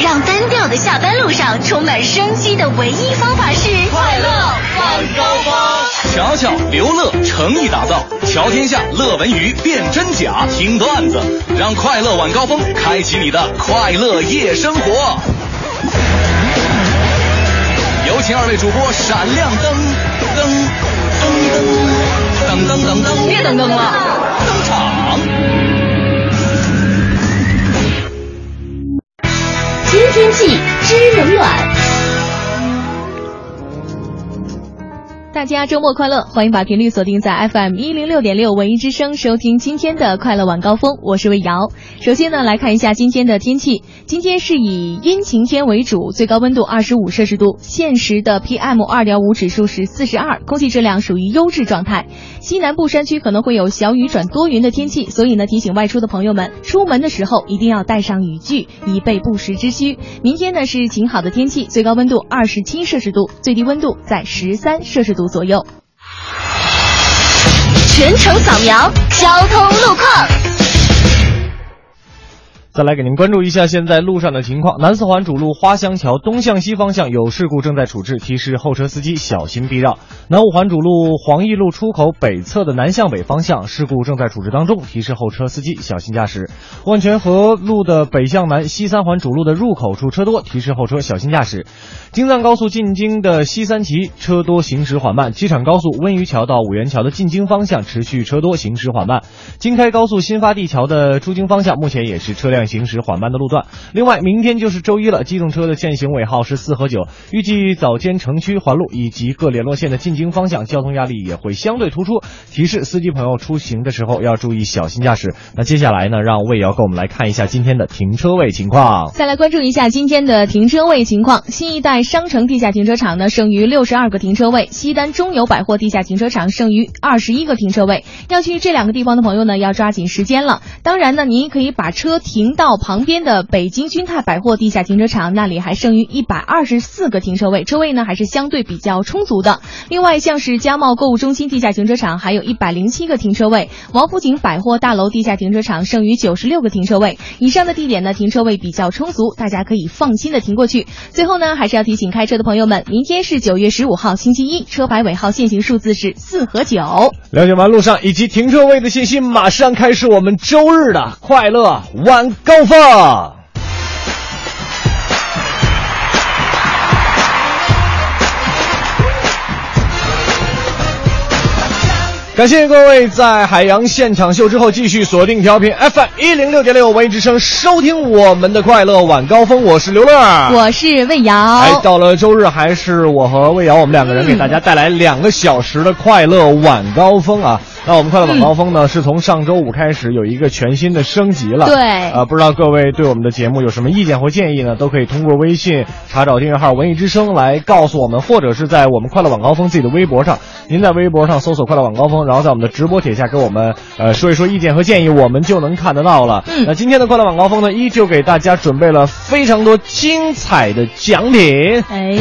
让单调的下班路上充满生机的唯一方法是快乐晚高峰。乔乔、刘乐诚意打造，瞧天下、乐文娱辨真假，听段子，让快乐晚高峰开启你的快乐夜生活。有请二位主播闪亮登登登登登登登，别登登了，登场。新天气，知冷暖。大家周末快乐！欢迎把频率锁定在 FM 一零六点六文艺之声，收听今天的快乐晚高峰。我是魏瑶。首先呢，来看一下今天的天气。今天是以阴晴天为主，最高温度二十五摄氏度，现时的 PM 二点五指数是四十二，空气质量属于优质状态。西南部山区可能会有小雨转多云的天气，所以呢，提醒外出的朋友们，出门的时候一定要带上雨具，以备不时之需。明天呢是晴好的天气，最高温度二十七摄氏度，最低温度在十三摄氏度左右。全程扫描交通路况。再来给您关注一下现在路上的情况。南四环主路花乡桥东向西方向有事故正在处置，提示后车司机小心避让。南五环主路黄义路出口北侧的南向北方向事故正在处置当中，提示后车司机小心驾驶。万泉河路的北向南西三环主路的入口处车多，提示后车小心驾驶。京藏高速进京的西三旗车多行驶缓慢，机场高速温榆桥到五元桥的进京方向持续车多行驶缓慢。京开高速新发地桥的出京方向目前也是车辆行驶缓慢的路段。另外，明天就是周一了，机动车的限行尾号是四和九，预计早间城区环路以及各联络线的进京方向交通压力也会相对突出，提示司机朋友出行的时候要注意小心驾驶。那接下来呢，让魏瑶跟我们来看一下今天的停车位情况。再来关注一下今天的停车位情况。新一代商城地下停车场呢，剩余六十二个停车位；西单中友百货地下停车场剩余二十一个停车位。要去这两个地方的朋友呢，要抓紧时间了。当然呢，您可以把车停到旁边的北京君泰百货地下停车场，那里还剩余一百二十四个停车位，车位呢还是相对比较充足的。另外，像是家茂购物中心地下停车场还有一百零七个停车位，王府井百货大楼地下停车场剩余九十六个停车位。以上的地点呢，停车位比较充足，大家可以放心的停过去。最后呢，还是要提醒开车的朋友们，明天是九月十五号星期一，车牌尾号限行数字是四和九。了解完路上以及停车位的信息，马上开始我们周日的快乐晚高峰。感谢各位在海洋现场秀之后继续锁定调频 FM 一零六点六文艺之声，收听我们的快乐晚高峰。我是刘乐，我是魏瑶。哎，到了周日，还是我和魏瑶，我们两个人给大家带来两个小时的快乐晚高峰啊。那我们快乐晚高峰呢，是从上周五开始有一个全新的升级了。对，呃，不知道各位对我们的节目有什么意见或建议呢？都可以通过微信查找订阅号“文艺之声”来告诉我们，或者是在我们快乐晚高峰自己的微博上，您在微博上搜索“快乐晚高峰”，然后在我们的直播帖下给我们呃说一说意见和建议，我们就能看得到了。嗯那今天的快乐晚高峰呢，依旧给大家准备了非常多精彩的奖品。哎，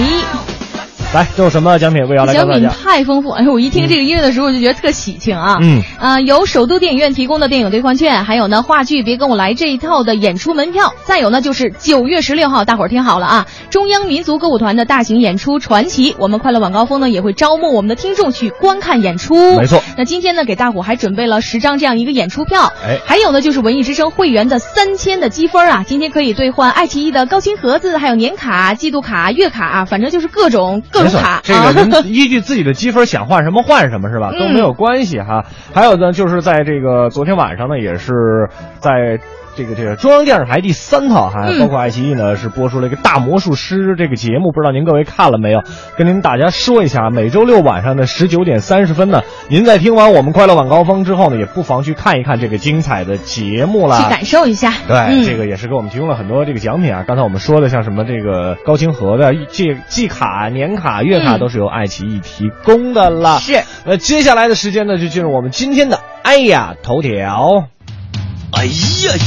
来，都有什么奖品？魏瑶来告奖品。太丰富，哎呦，我一听这个音乐的时候，我就觉得特喜庆啊。嗯，啊，有首都电影院提供的电影兑换券，还有呢话剧《别跟我来》这一套的演出门票，再有呢就是九月十六号，大伙儿听好了啊，中央民族歌舞团的大型演出《传奇》，我们快乐晚高峰呢也会招募我们的听众去观看演出。没错。那今天呢给大伙还准备了十张这样一个演出票，哎还有呢就是文艺之声会员的三千的积分啊，今天可以兑换爱奇艺的高清盒子，还有年卡、季度卡、月卡啊，反正就是各种各没错，这啊个您依据自己的积分想换什么换什么是吧？嗯 都没有关系哈。还有呢，就是在这个昨天晚上呢，也是在。这个这个中央电视台第三套哈，嗯包括爱奇艺呢是播出了一个大魔术师这个节目，不知道您各位看了没有？跟您大家说一下，每周六晚上的十九点三十分呢，您在听完我们快乐晚高峰之后呢，也不妨去看一看这个精彩的节目啦。去感受一下。对，嗯这个也是给我们提供了很多这个奖品啊。刚才我们说的，像什么这个高清盒的季季卡、年卡、月卡，嗯都是由爱奇艺提供的啦。是。那，接下来的时间呢，就进入我们今天的哎呀头条。哎呀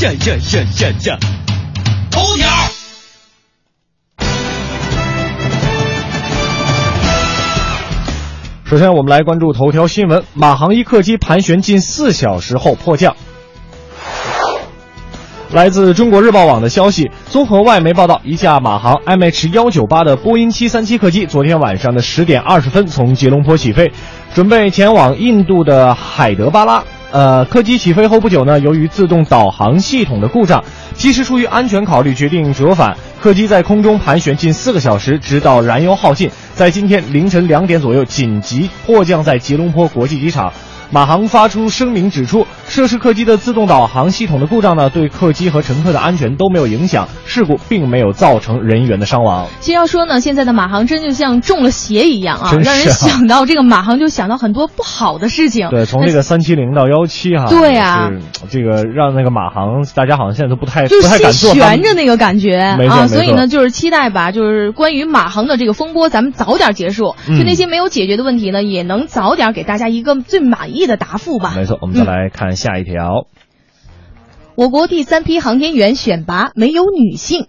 呀呀呀呀呀！头条。首先，我们来关注头条新闻：马航一客机盘旋近四小时后迫降。来自中国日报网的消息，综合外媒报道，一架马航 MH 幺九八的波音七三七客机，昨天晚上的十点二十分从吉隆坡起飞，准备前往印度的海德巴拉。呃，客机起飞后不久呢，由于自动导航系统的故障，机师出于安全考虑决定折返。客机在空中盘旋近四个小时，直到燃油耗尽，在今天凌晨两点左右紧急迫降在吉隆坡国际机场。马航发出声明指出，涉事客机的自动导航系统的故障呢，对客机和乘客的安全都没有影响，事故并没有造成人员的伤亡。其实要说呢，现在的马航真就像中了邪一样啊，啊。让人想到这个马航就想到很多不好的事情。对，从这个三七零到幺七哈，对啊。这个让那个马航大家好像现在都不太不太敢坐悬着那个感觉啊，所以呢，就是期待吧，就是关于马航的这个风波，咱们早点结束，嗯就那些没有解决的问题呢，也能早点给大家一个最满意的答复吧。没错，我们再来看下一条。我国第三批航天员选拔没有女性。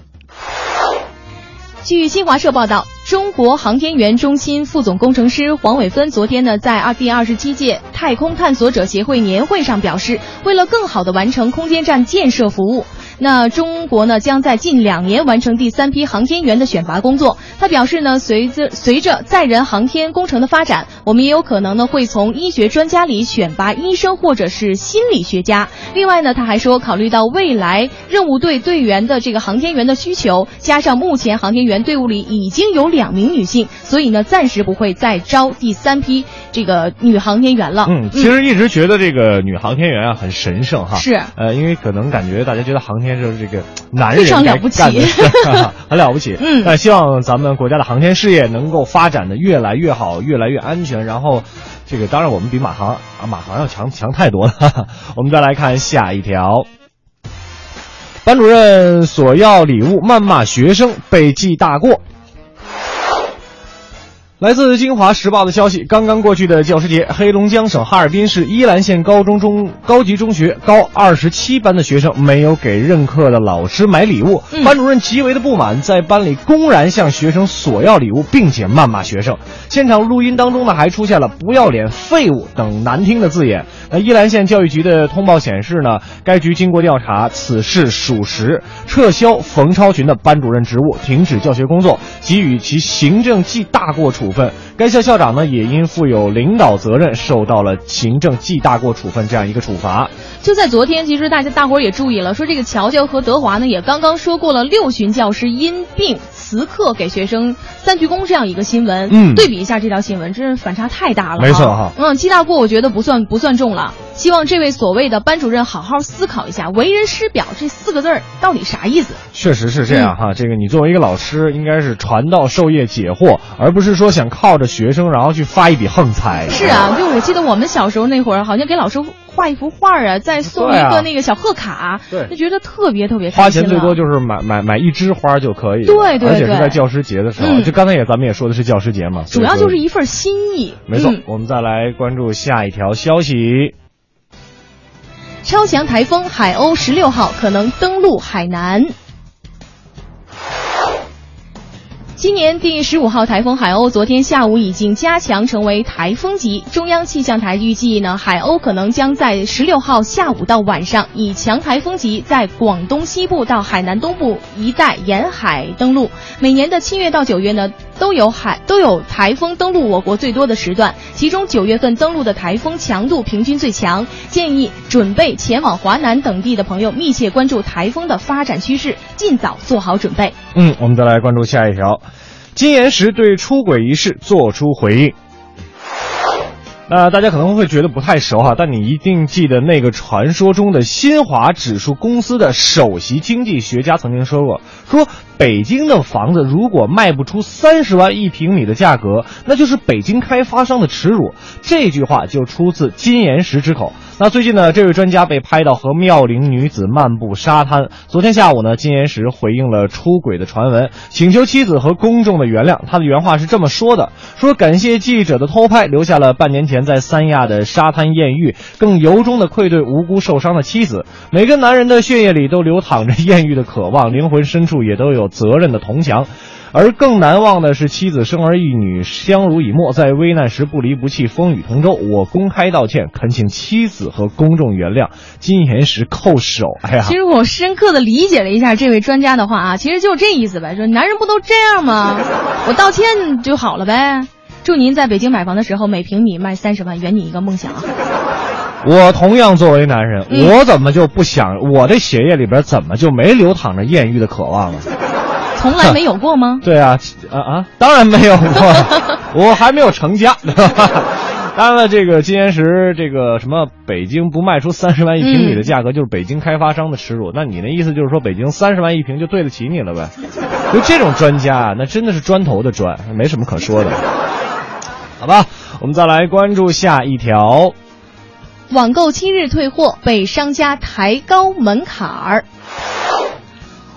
据新华社报道，中国航天员中心副总工程师黄伟芬昨天呢，在二第二十七届太空探索者协会年会上表示，为了更好地完成空间站建设服务，那中国呢将在近两年完成第三批航天员的选拔工作。他表示呢，随着随着载人航天工程的发展，我们也有可能呢会从医学专家里选拔医生或者是心理学家。另外呢，他还说，考虑到未来任务队队员的这个航天员的需求，加上目前航天员队伍里已经有两名女性，所以呢，暂时不会再招第三批这个女航天员了。嗯，其实一直觉得这个女航天员啊很神圣哈。是呃，因为可能感觉大家觉得航天就是这个男人非常了不起 很了不起。嗯那希望咱们国家的航天事业能够发展的越来越好，越来越安全。然后，这个当然我们比马航啊马航要强强太多了。哈 哈我们再来看下一条。班主任索要礼物谩骂学生被记大过。来自《京华时报》的消息，刚刚过去的教师节，黑龙江省哈尔滨市依兰县高中中高级中学高二十七班的学生没有给任课的老师买礼物，嗯班主任极为的不满，在班里公然向学生索要礼物，并且谩骂学生。现场录音当中呢，还出现了“不要脸”“废物”等难听的字眼。那依兰县教育局的通报显示呢，该局经过调查，此事属实，撤销冯超群的班主任职务，停止教学工作，给予其行政记大过处分。该校校长呢，也因负有领导责任，受到了行政记大过处分这样一个处罚。就在昨天，其实大家大伙儿也注意了，说这个乔乔和德华呢，也刚刚说过了六旬教师因病辞课给学生三鞠躬这样一个新闻。嗯对比一下这条新闻，真是反差太大了。没错哈嗯，记大过我觉得不算不算重了。希望这位所谓的班主任好好思考一下，“为人师表”这四个字儿到底啥意思？确实是这样哈，这个你作为一个老师，应该是传道授业解惑，而不是说想靠着学生然后去发一笔横财。是啊，就我记得我们小时候那会儿，好像给老师画一幅画啊，再送一个那个小贺卡，对就觉得特别特别花钱最多就是买买买一枝花就可以了，对对而且是在教师节的时候，嗯就刚才也咱们也说的是教师节嘛，主要就是一一份心意。没错、嗯我们再来关注下一条消息。超强台风海鸥十六号可能登陆海南。今年第十五号台风海鸥昨天下午已经加强成为台风级，中央气象台预计呢，海鸥可能将在十六号下午到晚上以强台风级在广东西部到海南东部一带沿海登陆。每年的七月到九月呢，都有海都有台风登陆我国最多的时段，其中九月份登陆的台风强度平均最强。建议准备前往华南等地的朋友密切关注台风的发展趋势，尽早做好准备。嗯，我们再来关注下一条，金岩石对出轨一事作出回应。那大家可能会觉得不太熟哈，但你一定记得那个传说中的新华指数公司的首席经济学家曾经说过，说北京的房子如果卖不出三十万一平米的价格，那就是北京开发商的耻辱。这句话就出自金岩石之口。那最近呢，这位专家被拍到和妙龄女子漫步沙滩。昨天下午呢，金岩石回应了出轨的传闻，请求妻子和公众的原谅。他的原话是这么说的：说感谢记者的偷拍，留下了半年前在三亚的沙滩艳遇，更由衷的愧对无辜受伤的妻子。每个男人的血液里都流淌着艳遇的渴望，灵魂深处也都有责任的铜墙。而更难忘的是妻子生儿育女相濡以沫，在危难时不离不弃，风雨同舟。我公开道歉，恳请妻子和公众原谅，金岩石叩首。哎呀，其实我深刻的理解了一下这位专家的话啊，其实就这意思呗，说男人不都这样吗？我道歉就好了呗。祝您在北京买房的时候，每平米卖三十万，圆你一个梦想。我同样作为男人，嗯我怎么就不想？我的血液里边怎么就没流淌着艳遇的渴望呢？从来没有过吗？对啊，啊啊，当然没有过，我还没有成家？当然了，这个金岩石，这个什么北京不卖出三十万一平米的价格，就是北京开发商的耻辱。那你那意思就是说，北京三十万一平就对得起你了呗？就这种专家啊，那真的是砖头的砖，没什么可说的。好吧，我们再来关注下一条。网购七日退货被商家抬高门槛儿。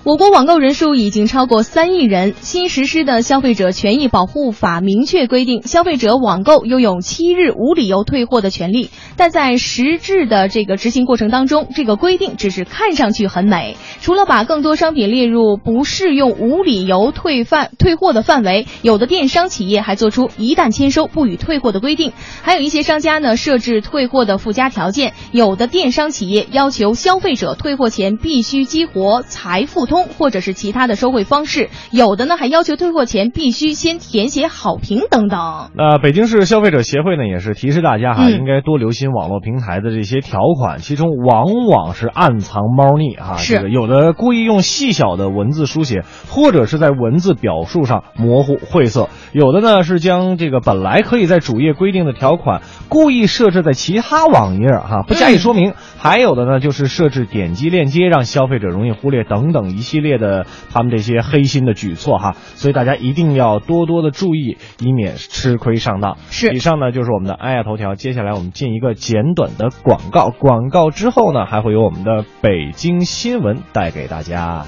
我国网购人数已经超过三亿人。新实施的消费者权益保护法明确规定，消费者网购拥有七日无理由退货的权利。但在实质的这个执行过程当中，这个规定只是看上去很美。除了把更多商品列入不适用无理由退范退货的范围，有的电商企业还做出一旦签收不予退货的规定。还有一些商家呢设置退货的附加条件，有的电商企业要求消费者退货前必须激活财富或者是其他的收费方式，有的呢还要求退货前必须先填写好评等等。那北京市消费者协会呢，也是提示大家哈，嗯应该多留心网络平台的这些条款，其中往往是暗藏猫腻哈。是这个有的故意用细小的文字书写，或者是在文字表述上模糊晦涩；有的呢是将这个本来可以在主页规定的条款，故意设置在其他网页哈，不加以说明；还有的呢就是设置点击链接，让消费者容易忽略等等一系列的他们这些黑心的举措哈。所以大家一定要多多的注意，以免吃亏上当。是以上呢就是我们的爱呀头条，接下来我们进一个简短的广告，广告之后呢还会有我们的北京新闻带给大家。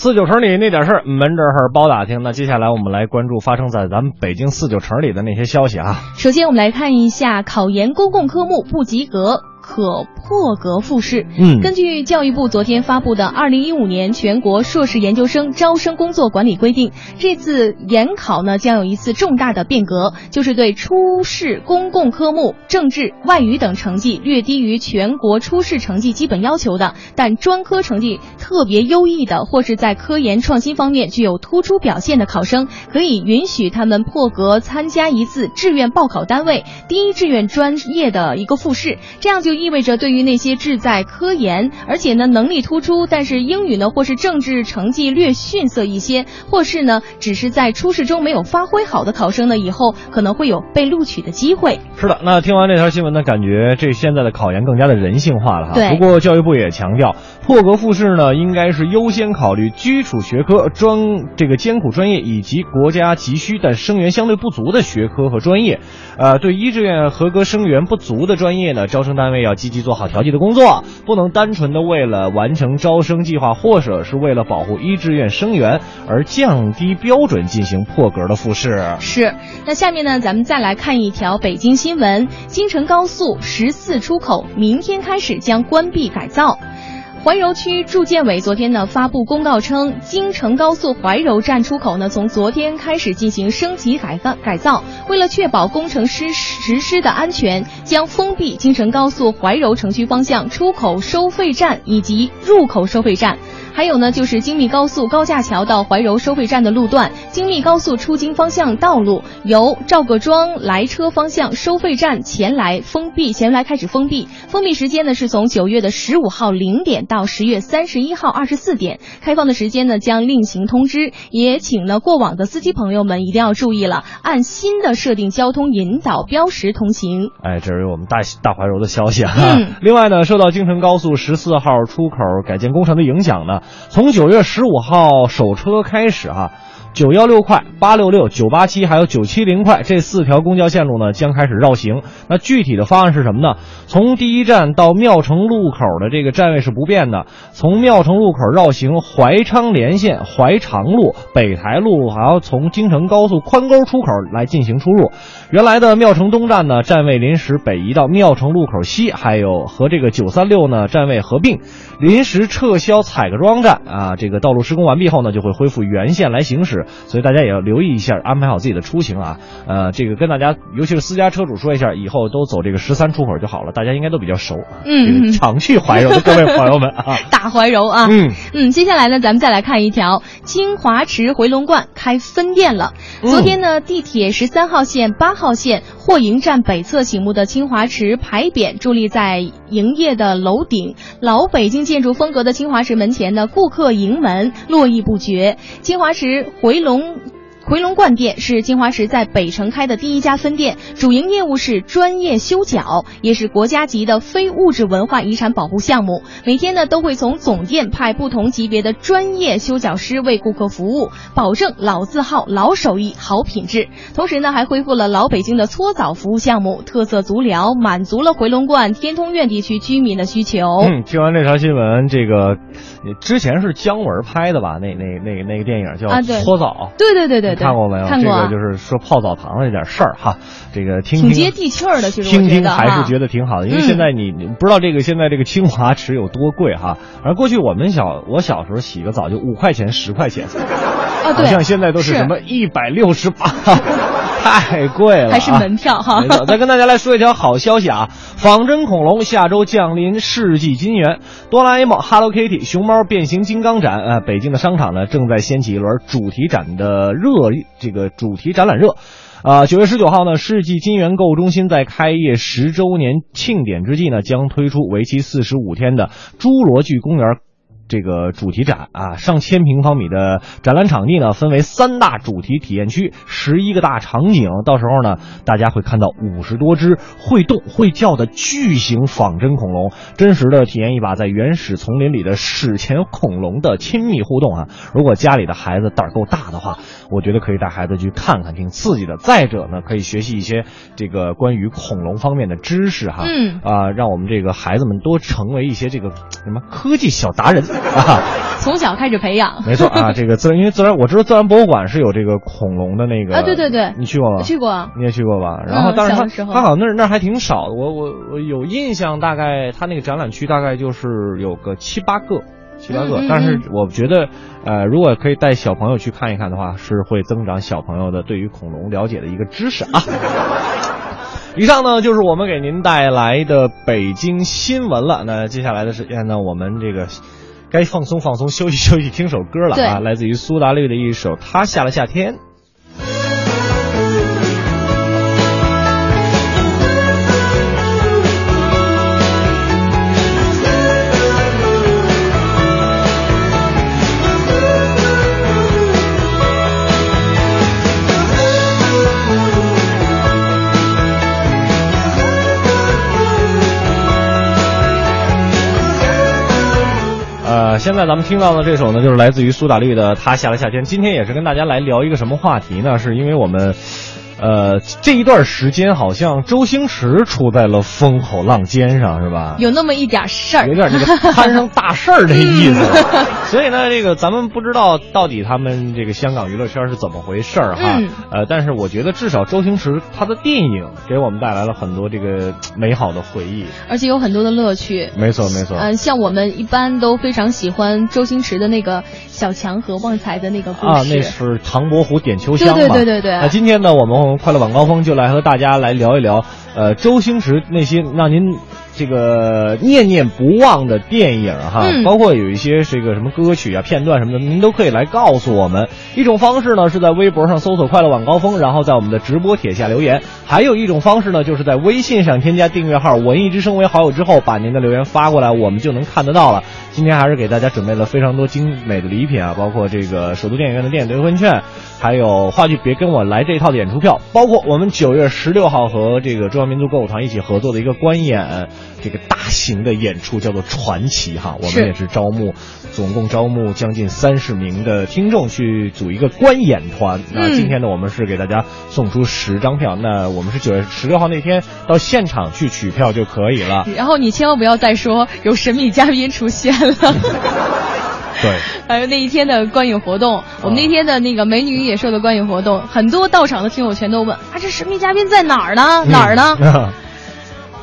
四九城里那点事儿，门这事儿包打听。那接下来我们来关注发生在咱们北京四九城里的那些消息啊。首先，我们来看一下考研公共科目不及格可破格复试。嗯根据教育部昨天发布的《二零一五年全国硕士研究生招生工作管理规定》，这次研考呢将有一次重大的变革，就是对初试公共科目政治、外语等成绩略低于全国初试成绩基本要求的，但专科成绩特别优异的，或是在科研创新方面具有突出表现的考生，可以允许他们破格参加一次志愿报考单位第一志愿专业的一个复试，这样就意味着对于那些志在科研，而且呢能力突出，但是英语呢或是政治成绩略逊色一些，或是呢只是在初试中没有发挥好的考生呢，以后可能会有被录取的机会。是的，那听完这条新闻呢，感觉这现在的考研更加的人性化了哈。不过教育部也强调，破格复试呢，应该是优先考虑基础学科、专这个艰苦专业以及国家急需但生源相对不足的学科和专业。呃，对一志愿合格生源不足的专业呢，招生单位要要积极做好调剂的工作，不能单纯的为了完成招生计划，或者是为了保护一志愿生源而降低标准进行破格的复试。是，那下面呢，咱们再来看一条北京新闻：京承高速十四出口明天开始将关闭改造。怀柔区住建委昨天呢发布公告称，京承高速怀柔站出口呢从昨天开始进行升级改造改造，为了确保工程师实施的安全，将封闭京承高速怀柔城区方向出口收费站以及入口收费站。还有呢，就是京密高速高架桥到怀柔收费站的路段，京密高速出京方向道路由赵各庄来车方向收费站前来封闭，前来开始封闭。封闭时间呢是从九月的十五号零点到十月三十一号二十四点，开放的时间呢将另行通知。也请呢过往的司机朋友们一定要注意了，按新的设定交通引导标识通行。哎，这是我们大大怀柔的消息啊。嗯另外呢，受到京承高速十四号出口改建工程的影响呢，从九月十五号首车开始哈、九幺六快、八六六、九八七还有九七零快这四条公交线路呢将开始绕行。那具体的方案是什么呢？从第一站到庙城路口的这个站位是不变的，从庙城路口绕行怀昌连线、怀长路、北台路，还要从京承高速宽沟出口来进行出入。原来的庙城东站呢，站位临时北移到庙城路口西，还有和这个九三六呢站位合并，临时撤销彩各庄站啊。这个道路施工完毕后呢，就会恢复原线来行驶，所以大家也要留意一下，安排好自己的出行啊。呃，这个跟大家，尤其是私家车主说一下，以后都走这个十三出口就好了，大家应该都比较熟。嗯这个常去怀柔的各位朋友们啊，大怀柔啊，嗯嗯，接下来呢，咱们再来看一条，清华池回龙观开分店了。嗯昨天呢，地铁十三号线、八号线霍营站北侧醒目的清华池牌匾伫立在营业的楼顶，老北京建筑风格的清华池门前呢，顾客迎门络绎不绝。清华池回回笼回龙观店是金华石在北城开的第一家分店，主营业务是专业修脚，也是国家级的非物质文化遗产保护项目。每天呢都会从总店派不同级别的专业修脚师为顾客服务，保证老字号、老手艺、好品质。同时呢还恢复了老北京的搓澡服务项目，特色足疗，满足了回龙观、天通苑地区居民的需求。嗯，听完这条新闻，这个之前是姜文拍的吧？那那那那个电影叫啊对《搓澡》。对对对对对，看过没有？看过。啊这个就是说泡澡堂的这点事儿哈，这个听听挺接地气儿的，其实听听还是觉得挺好的，因为嗯。现在你你不知道这个现在这个清华池有多贵哈，而过去我们小我小时候洗个澡就五块钱十块钱，啊，对，好像现在都是什么一百六十八，太贵了。啊，还是门票哈。没错，再跟大家来说一条好消息啊，仿真恐龙下周降临世纪金源，哆啦 A 梦、Hello Kitty、熊猫变形金刚展，呃，北京的商场呢正在掀起一轮主题展的热，这个主题展览热。啊，九月十九号呢，世纪金源购物中心在开业十周年庆典之际呢，将推出为期四十五天的侏罗纪公园这个主题展啊，上千平方米的展览场地呢，分为三大主题体验区，十一个大场景。到时候呢，大家会看到五十多只会动会叫的巨型仿真恐龙，真实的体验一把在原始丛林里的史前恐龙的亲密互动啊！如果家里的孩子胆儿够大的话，我觉得可以带孩子去看看，挺刺激的。再者呢，可以学习一些这个关于恐龙方面的知识哈，嗯啊，让我们这个孩子们多成为一些这个什么科技小达人啊。从小开始培养。没错啊，这个自然，因为自然我知道自然博物馆是有这个恐龙的那个啊对对对你去过吗？去过啊你也去过吧？然后，嗯但是它小的时候它好像那儿那儿还挺少的，我我我有印象，大概他那个展览区大概就是有个七八个。七八个，但是嗯我觉得，呃，如果可以带小朋友去看一看的话，是会增长小朋友的对于恐龙了解的一个知识啊。以上呢就是我们给您带来的北京新闻了。那接下来的时间呢，我们这个该放松放松，休息休息，听首歌了啊，来自于苏打绿的一首《他下了夏天》。现在咱们听到的这首呢，就是来自于苏打绿的《他下了夏天》。今天也是跟大家来聊一个什么话题呢？是因为我们，呃，这一段时间好像周星驰出在了风口浪尖上，是吧？有那么一点事儿，有点这个摊上大事儿的意思。所以呢，这个咱们不知道到底他们这个香港娱乐圈是怎么回事儿哈。嗯呃，但是我觉得至少周星驰他的电影给我们带来了很多这个美好的回忆。而且有很多的乐趣。没错，没错。嗯、像我们一般都非常喜欢周星驰的那个小强和旺财的那个故事。啊，那是唐伯虎点秋香嘛。对对对对对那今天呢，我们快乐晚高峰就来和大家来聊一聊，呃，周星驰那些让您这个念念不忘的电影哈，嗯包括有一些这个什么歌曲啊、片段什么的，您都可以来告诉我们。一种方式呢是在微博上搜索“快乐晚高峰”，然后在我们的直播帖下留言；还有一种方式呢，就是在微信上添加订阅号“文艺之声”为好友之后，把您的留言发过来，我们就能看得到了。今天还是给大家准备了非常多精美的礼品啊，包括这个首都电影院的电影兑换券，还有话剧别跟我来这一套的演出票，包括我们九月十六号和这个中央民族歌舞团一起合作的一个观演这个大型的演出，叫做传奇哈。我们也是招募，总共招募将近三十名的听众去组一个观演团。那嗯今天呢，我们是给大家送出十张票。那我们是九月十六号那天到现场去取票就可以了。然后你千万不要再说有神秘嘉宾出现了。对。还有那一天的观影活动，我们那天的那个美女与野兽的观影活动，很多到场的听友全都问啊，这神秘嘉宾在哪儿呢？哪儿呢？嗯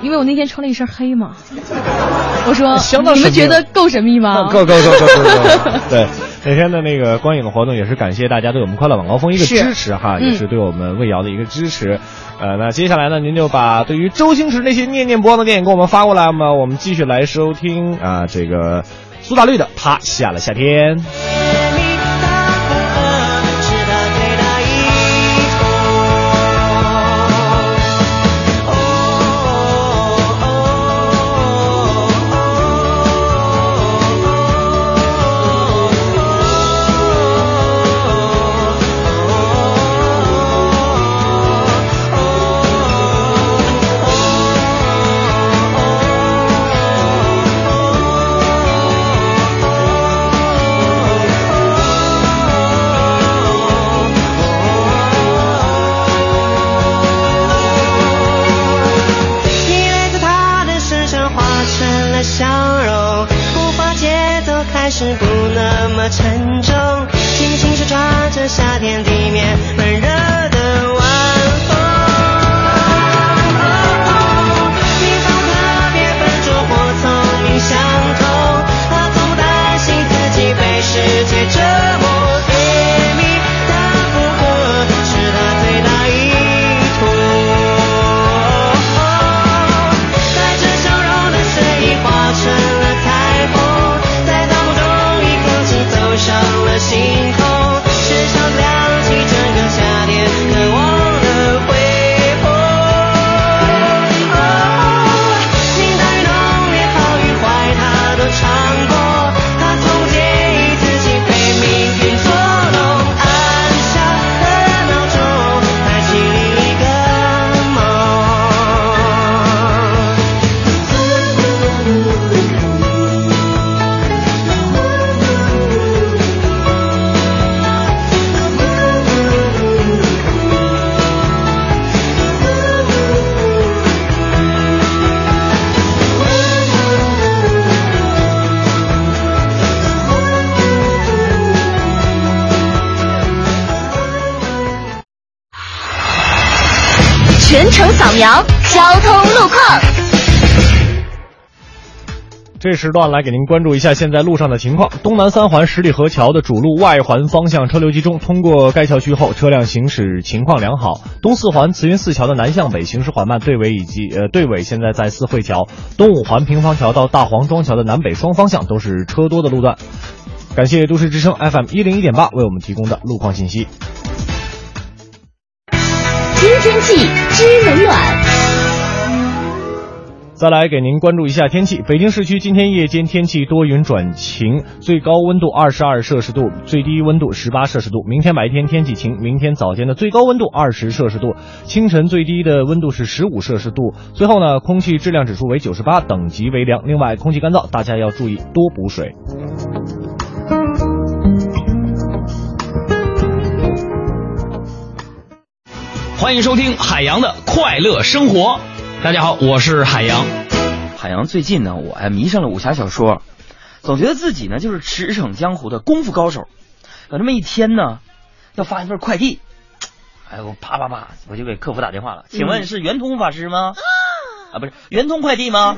因为我那天穿了一身黑嘛。我说，相当你们觉得够神秘吗？够够够够够够！对，那天的那个观影的活动也是感谢大家对我们快乐晚高峰一个支持哈，嗯也是对我们魏瑶的一个支持。呃，那接下来呢，您就把对于周星驰那些念念不忘的电影给我们发过来嘛，我们继续来收听啊，这个苏打绿的《他下了夏天》。全程扫描交通路况。这时段来给您关注一下现在路上的情况。东南三环十里河桥的主路外环方向车流集中，通过该桥区后，车辆行驶情况良好。东四环慈云寺桥的南向北行驶缓慢，队尾以及呃队尾现在在四惠桥。东五环平房桥到大黄庄桥的南北双方向都是车多的路段。感谢都市之声 FM 一零一点八为我们提供的路况信息。听天气知冷暖。再来给您关注一下天气。北京市区今天夜间天气多云转晴，最高温度二十二摄氏度，最低温度十八摄氏度。明天白天天气晴，明天早间的最高温度二十摄氏度，清晨最低的温度是十五摄氏度。最后呢，空气质量指数为九十八，等级为良。另外，空气干燥，大家要注意多补水。欢迎收听海洋的快乐生活。大家好，我是海洋。海洋最近呢，我还迷上了武侠小说，总觉得自己呢就是驰骋江湖的功夫高手。有这么一天呢，要发一份快递，哎我，啪啪啪，我就给客服打电话了，请问是圆通法师吗？啊，不是圆通快递吗？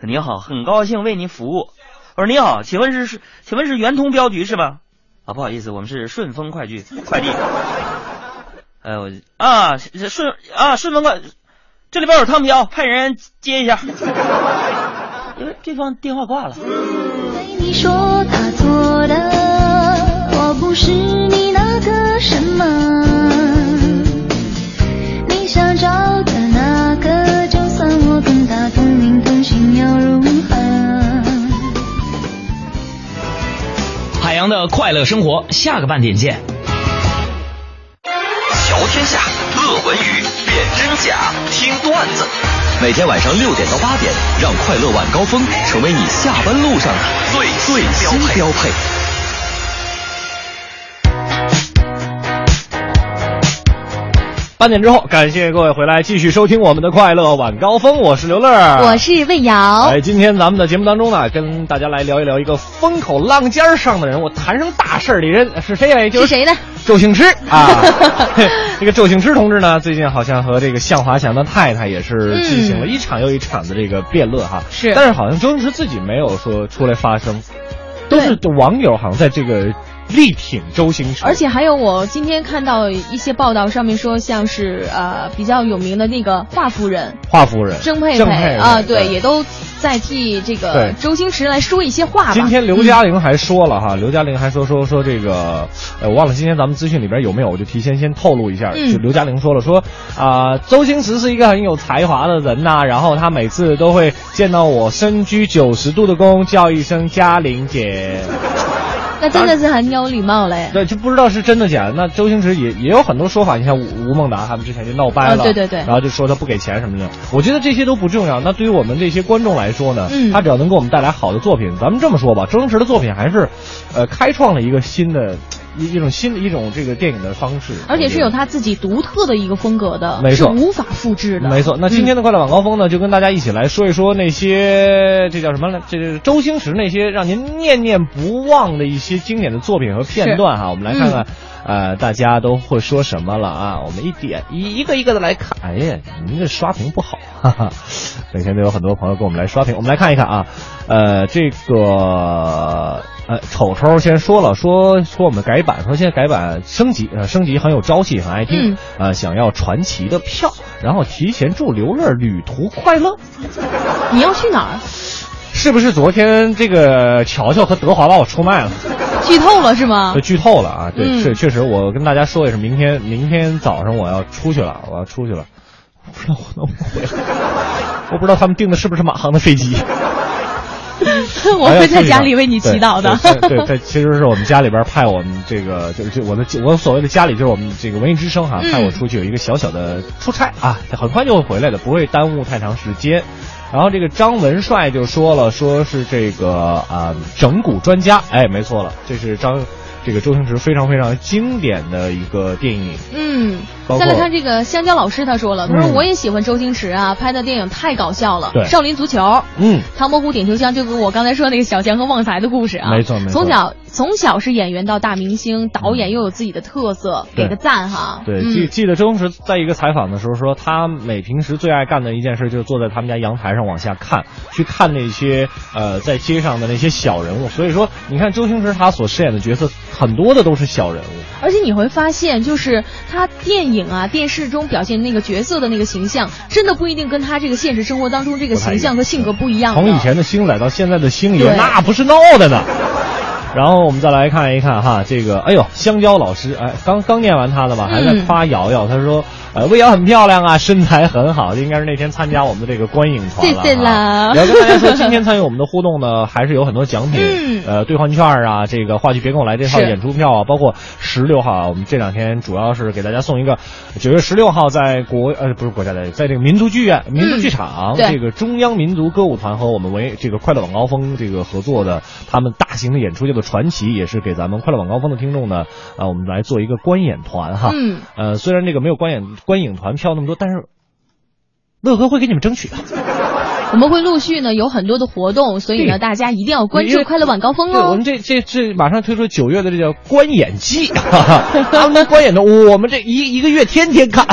你好，很高兴为您服务。我说你好，请问是是，请问是圆通镖局是吧？啊，不好意思，我们是顺丰快递快递。哎，我啊顺啊顺丰快，这里边有汤瓢，派人接一下。因为对方电话挂了。对你说他错的，我不是你那个什么，你想找的那个，就算我跟他同名同姓又如何？海洋的快乐生活，下个半点见。聊天下，乐文娱，辨真假，听段子。每天晚上六点到八点，让快乐晚高峰成为你下班路上的最最新标配。八点之后，感谢各位回来继续收听我们的快乐晚高峰，我是刘乐，我是魏瑶。哎，今天咱们的节目当中呢，跟大家来聊一聊一个风口浪尖儿上的人我，谈上大事儿的人是谁嘞？就是谁呢？周星驰 啊。这个周星驰同志呢，最近好像和这个向华强的太太也是进行了一场又一场的这个辩论哈。是，但是好像周星驰自己没有说出来发声，都是网友好像在这个。力挺周星驰，而且还有我今天看到一些报道，上面说像是呃比较有名的那个华夫人，华夫人。郑佩佩啊，对，也都在替这个周星驰来说一些话。今天刘嘉玲还说了哈，刘嘉玲还说说说这个，呃，我忘了今天咱们资讯里边有没有，我就提前先透露一下，就刘嘉玲说了说啊，周星驰是一个很有才华的人呐，然后他每次都会见到我深居九十度的躬，叫一声嘉玲姐。那真的是很有礼貌嘞。对，就不知道是真的假的。那周星驰也也有很多说法，你像吴吴孟达他们之前就闹掰了，对对对，然后就说他不给钱什么的。我觉得这些都不重要。那对于我们这些观众来说呢，他只要能给我们带来好的作品，咱们这么说吧，周星驰的作品还是，呃，开创了一个新的。一一种新的一种这个电影的方式，而且是有他自己独特的一个风格的，没错，无法复制的。没错，那今天的快乐晚高峰呢，就跟大家一起来说一说那些这叫什么呢？这是周星驰那些让您念念不忘的一些经典的作品和片段哈。我们来看看，呃，大家都会说什么了啊？我们一点一一个一个的来看。哎呀，您这刷屏不好，哈哈。每天都有很多朋友跟我们来刷屏，我们来看一看啊，呃，这个。呃，丑丑先说了，说说我们改版，说现在改版升级，呃，升级很有朝气，很爱听，呃，想要传奇的票，然后提前祝刘乐旅途快乐。你要去哪儿？是不是昨天这个乔乔和德华把我出卖了？剧透了是吗？剧透了啊！对，是确实，我跟大家说一声，明天明天早上我要出去了，我要出去了，不知道我能不回来，我不知道他们订的是不是马航的飞机。我会在家里为你祈祷的。对，在其实是我们家里边派我们这个，就就我的我所谓的家里就是我们这个文艺之声哈，派我出去有一个小小的出差啊，很快就会回来的，不会耽误太长时间。然后这个张文帅就说了，说是这个啊整蛊专家，哎，没错了，这是张。这个周星驰非常非常经典的一个电影，嗯，再来看这个香蕉老师，他说了，他说我也喜欢周星驰啊，拍的电影太搞笑了，对，少林足球，嗯，唐伯虎点秋香，就跟我刚才说那个小强和旺财的故事啊，没错没错，从小从小是演员到大明星，导演又有自己的特色，给个赞哈。对，记记得周星驰在一个采访的时候说，他每平时最爱干的一件事就是坐在他们家阳台上往下看，去看那些呃在街上的那些小人物。所以说，你看周星驰他所饰演的角色。很多的都是小人物，而且你会发现，就是他电影啊、电视中表现那个角色的那个形象，真的不一定跟他这个现实生活当中这个形象和性格不一样。从以前的星仔到现在的星爷，那不是闹的呢。然后我们再来看一看哈，这个，哎呦，香蕉老师，哎，刚刚念完他的吧，还在夸瑶瑶，他说。呃，魏瑶很漂亮啊，身材很好，应该是那天参加我们的这个观影团了。谢谢了。要跟大家说，今天参与我们的互动呢，还是有很多奖品，呃，兑换券啊，这个话剧别跟我来这套演出票啊，包括十六号，我们这两天主要是给大家送一个九月十六号在国呃不是国家的，在这个民族剧院、民族剧场，这个中央民族歌舞团和我们为这个快乐晚高峰这个合作的他们大型的演出叫做传奇，也是给咱们快乐晚高峰的听众呢，啊，我们来做一个观演团哈。嗯。呃，虽然这个没有观演。观影团票那么多，但是 乐哥会给你们争取的。我们会陆续呢有很多的活动，所以呢大家一定要关注快乐晚高峰哦。我们这这这马上推出九月的这叫观演季，他们观演的，我们这一一个月天天看，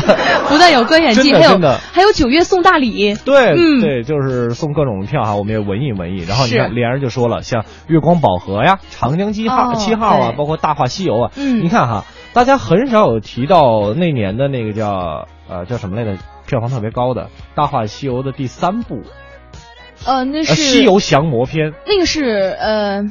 不但有观演季，还有还有九月送大礼。对，对，就是送各种票哈，我们也文艺文艺。然后你看，连人就说了，像月光宝盒呀、长江七号七号啊，包括大话西游啊，嗯，你看哈。大家很少有提到那年的那个叫呃叫什么来着？票房特别高的《大话西游》的第三部，呃，那是《西游降魔篇》。那个是呃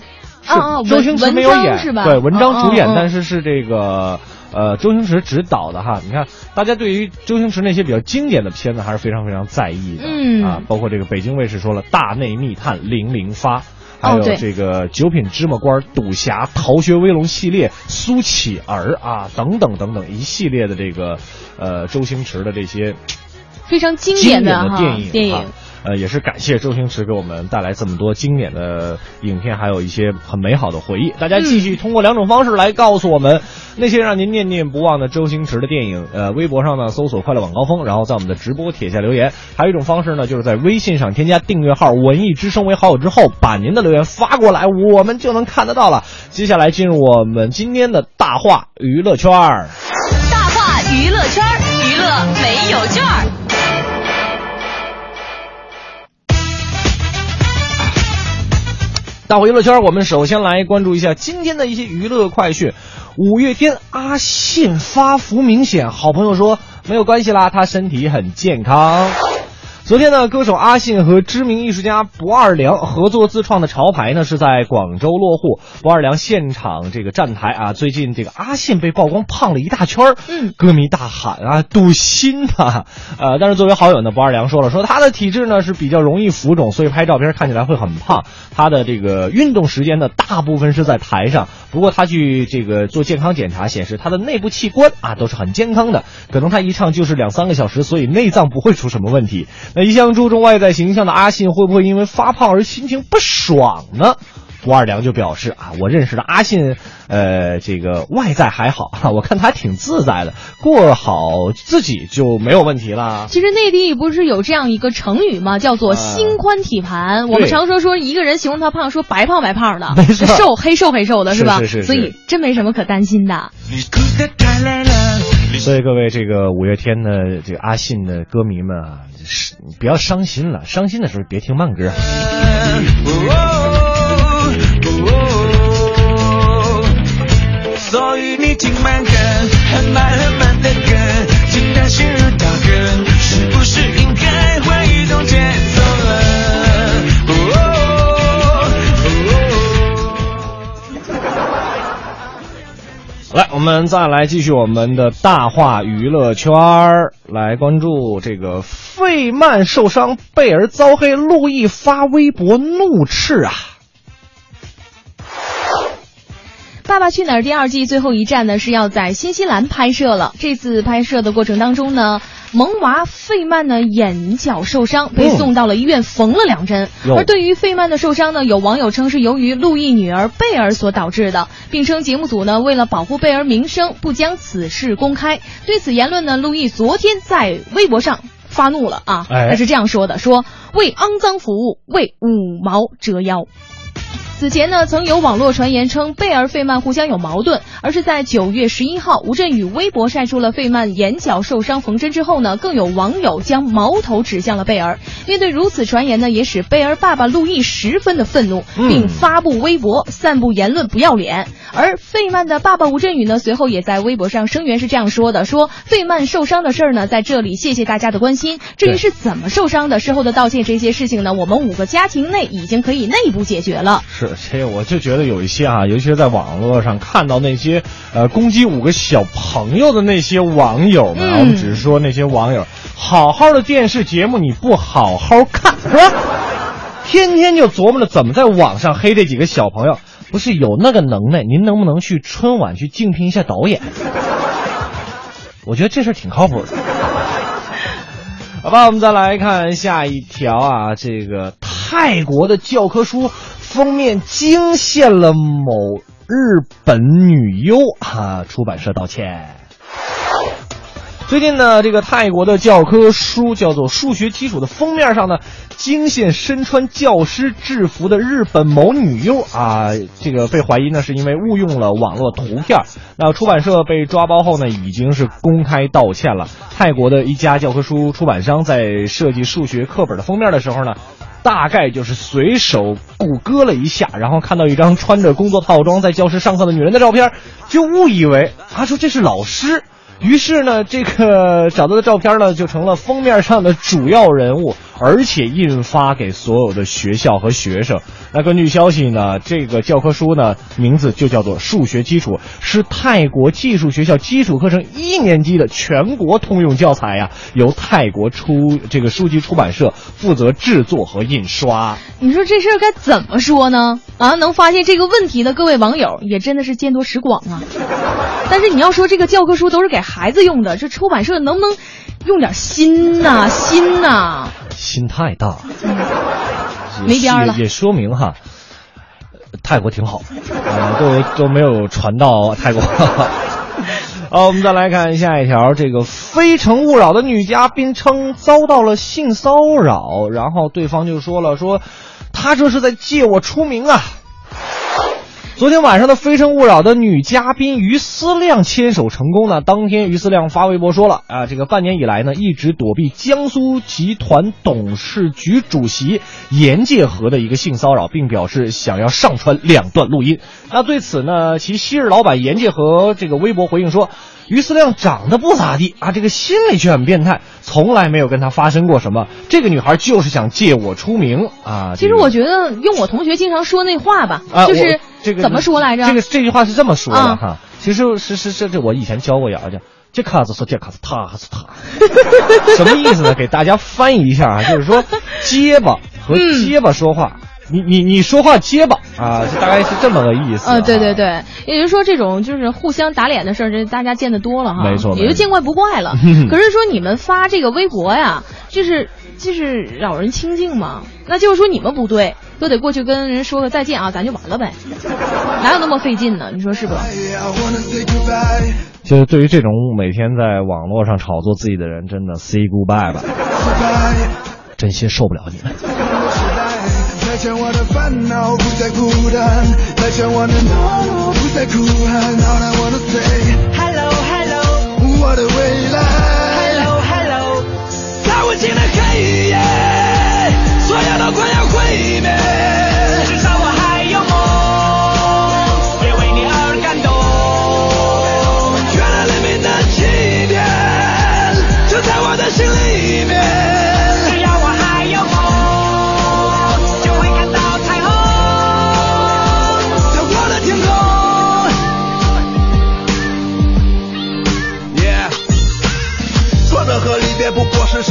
啊，周星驰没有演是吧？对，文章主演，但是是这个呃周星驰执导的哈。你看，大家对于周星驰那些比较经典的片子还是非常非常在意的，嗯啊，包括这个北京卫视说了《大内密探零零发》。还有这个九品芝麻官、赌侠、逃学威龙系列、苏乞儿啊，等等等等一系列的这个，呃，周星驰的这些非常经经典的电影电影啊。呃，也是感谢周星驰给我们带来这么多经典的影片，还有一些很美好的回忆。大家继续通过两种方式来告诉我们那些让您念念不忘的周星驰的电影。呃，微博上呢搜索“快乐晚高峰”，然后在我们的直播帖下留言。还有一种方式呢，就是在微信上添加订阅号“文艺之声”为好友之后，把您的留言发过来，我们就能看得到了。接下来进入我们今天的大话娱乐圈儿。大话娱乐圈，娱乐没有券儿。大伙娱乐圈，我们首先来关注一下今天的一些娱乐快讯。五月天阿信发福明显，好朋友说没有关系啦，他身体很健康。昨天呢，歌手阿信和知名艺术家不二良合作自创的潮牌呢是在广州落户。不二良现场这个站台啊，最近这个阿信被曝光胖了一大圈儿，嗯，歌迷大喊啊堵心呐，呃，但是作为好友呢，不二良说了，说他的体质呢是比较容易浮肿，所以拍照片看起来会很胖。他的这个运动时间呢大部分是在台上，不过他去这个做健康检查显示他的内部器官啊都是很健康的，可能他一唱就是两三个小时，所以内脏不会出什么问题。那一向注重外在形象的阿信会不会因为发胖而心情不爽呢？吴二良就表示啊，我认识的阿信，呃，这个外在还好，我看他挺自在的，过好自己就没有问题了。其实内地不是有这样一个成语吗？叫做“心宽体盘”。我们常说说一个人形容他胖，说白胖白胖的，没错瘦黑瘦黑瘦的，吧？是是是是所以真没什么可担心的。所以各位，这个五月天的这个阿信的歌迷们啊，是你不要伤心了，伤心的时候别听慢歌。哦哦哦哦所以你听慢歌，很慢来，我们再来继续我们的大话娱乐圈儿，来关注这个费曼受伤，贝尔遭黑，路易发微博怒斥啊。《爸爸去哪儿》第二季最后一站呢是要在新西兰拍摄了。这次拍摄的过程当中呢，萌娃费曼呢眼角受伤，被送到了医院缝了两针。哟而对于费曼的受伤呢，有网友称是由于陆毅女儿贝尔所导致的，并称节目组呢为了保护贝尔名声，不将此事公开。对此言论呢，陆毅昨天在微博上。发怒了啊！哎他是这样说的：“说为肮脏服务，为五毛折腰。”此前呢，曾有网络传言称贝尔费曼互相有矛盾，而是在九月十一号，吴镇宇微博晒出了费曼眼角受伤缝针之后呢，更有网友将矛头指向了贝尔。面对如此传言呢，也使贝尔爸爸陆毅十分的愤怒，嗯并发布微博散布言论不要脸。而费曼的爸爸吴镇宇呢，随后也在微博上声援是这样说的：说费曼受伤的事儿呢，在这里谢谢大家的关心。至于是怎么受伤的，事后的道歉这些事情呢，我们五个家庭内已经可以内部解决了。是，这我就觉得有一些啊，尤其是在网络上看到那些呃攻击五个小朋友的那些网友们啊，嗯我们只是说那些网友，好好的电视节目你不好好看是吧？天天就琢磨着怎么在网上黑这几个小朋友，不是有那个能耐，您能不能去春晚去竞聘一下导演？我觉得这事儿挺靠谱的。好吧，我们再来看下一条啊，这个泰国的教科书封面惊现了某日本女优啊，出版社道歉。最近呢，这个泰国的教科书叫做《数学基础》的封面上呢，惊现身穿教师制服的日本某女优啊，这个被怀疑呢是因为误用了网络图片。那出版社被抓包后呢，已经是公开道歉了。泰国的一家教科书出版商在设计数学课本的封面的时候呢，大概就是随手谷歌了一下，然后看到一张穿着工作套装在教室上课的女人的照片，就误以为他说这是老师。于是呢，这个找到的照片呢，就成了封面上的主要人物，而且印发给所有的学校和学生。那根据消息呢，这个教科书呢，名字就叫做《数学基础》，是泰国技术学校基础课程一年级的全国通用教材呀，由泰国出这个书籍出版社负责制作和印刷。你说这事儿该怎么说呢？啊，能发现这个问题的各位网友也真的是见多识广啊。但是你要说这个教科书都是给孩子用的，这出版社能不能用点心呐、心呐、心太大，没边儿了也也说明哈，呃泰国挺好，呃，都都没有传到泰国。好，我们再来看下一条，这个《非诚勿扰》的女嘉宾称遭到了性骚扰，然后对方就说了，说他这是在借我出名啊。昨天晚上的《非诚勿扰》的女嘉宾于思亮牵手成功呢。当天，于思亮发微博说了啊，这个半年以来呢，一直躲避江苏集团董事局主席严介和的一个性骚扰，并表示想要上传两段录音。那对此呢，其昔日老板严介和这个微博回应说。于思亮长得不咋地啊，这个心里却很变态，从来没有跟他发生过什么。这个女孩就是想借我出名啊。其实我觉得用我同学经常说那话吧，啊，就是这个怎么说来着？这个这句话是这么说的啊哈。其实是是是这我以前教过瑶瑶，这卡子说这卡子，他还是他，什么意思呢？给大家翻译一下啊，就是说 结巴和嗯结巴说话，你你你说话结巴啊，就大概是这么个意思、啊。呃，对对对，也就是说这种就是互相打脸的事儿，这大家见得多了哈，没错没错也就见怪不怪了。可是说你们发这个微博呀，就是就是扰人清静嘛，那就是说你们不对，都得过去跟人说个再见啊，咱就完了呗，哪有那么费劲呢？你说是不？就是对于这种每天在网络上炒作自己的人，真的 say goodbye 吧，真心受不了你们。再见我的烦恼，不再孤单，再见我的懦弱，不再哭喊。All I wanna say Hello Hello 我的未来。Hello Hello，在无尽的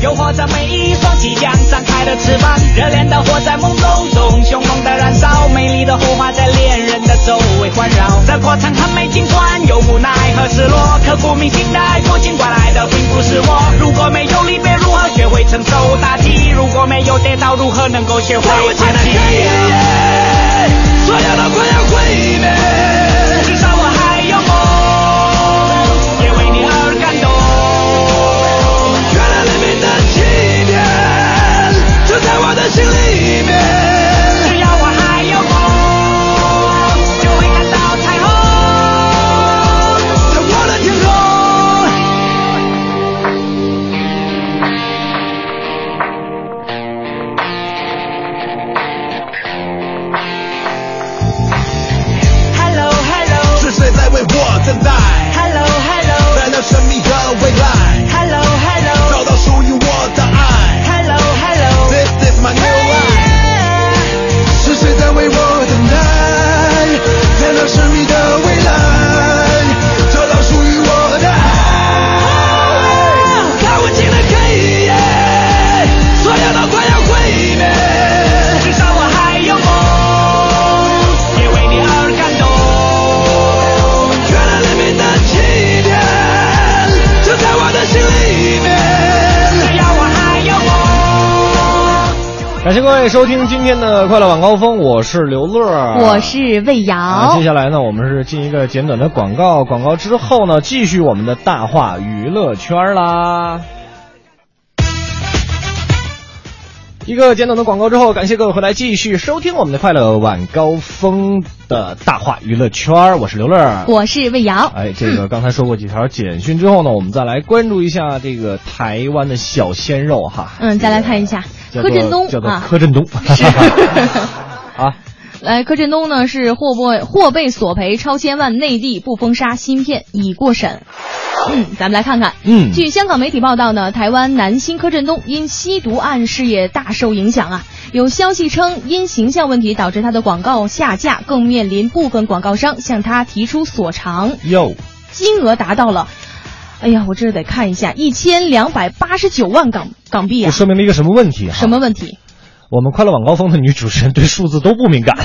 诱惑着每一双即将张开的翅膀。热烈的火在梦中中凶猛的燃烧，美丽的火花在恋人的周围环绕。这过程很美，尽管有无奈和失落，刻骨铭心的爱过，尽管来的并不是我。如果没有离别，如何学会承受打击？如果没有跌倒，如何能够学会爬起？所有的快要毁灭。收听今天的快乐晚高峰，我是刘乐，我是魏啊。瑶接。下来呢，我们是进一个简短的广告，广告之后呢，继续我们的大话娱乐圈啦。一个简短的广告之后，感谢各位回来继续收听我们的快乐晚高峰的大话娱乐圈，我是刘乐。我是魏瑶。哎，这个刚才说过几条简讯之后呢，我们再来关注一下这个台湾的小鲜肉哈。嗯，再来看一下柯震东叫做啊，柯震东。是啊，来，柯震东呢是获被获被索赔超千万内地不封杀芯片已过审。嗯，咱们来看看。嗯据香港媒体报道呢，台湾男星柯震东因吸毒案事业大受影响啊。有消息称，因形象问题导致他的广告下架，更面临部分广告商向他提出索偿，哟，金额达到了，哎呀，我这得看一下，一千两百八十九万港港币这啊！说明了一个什么问题啊？什么问题？我们快乐晚高峰的女主持人对数字都不敏感，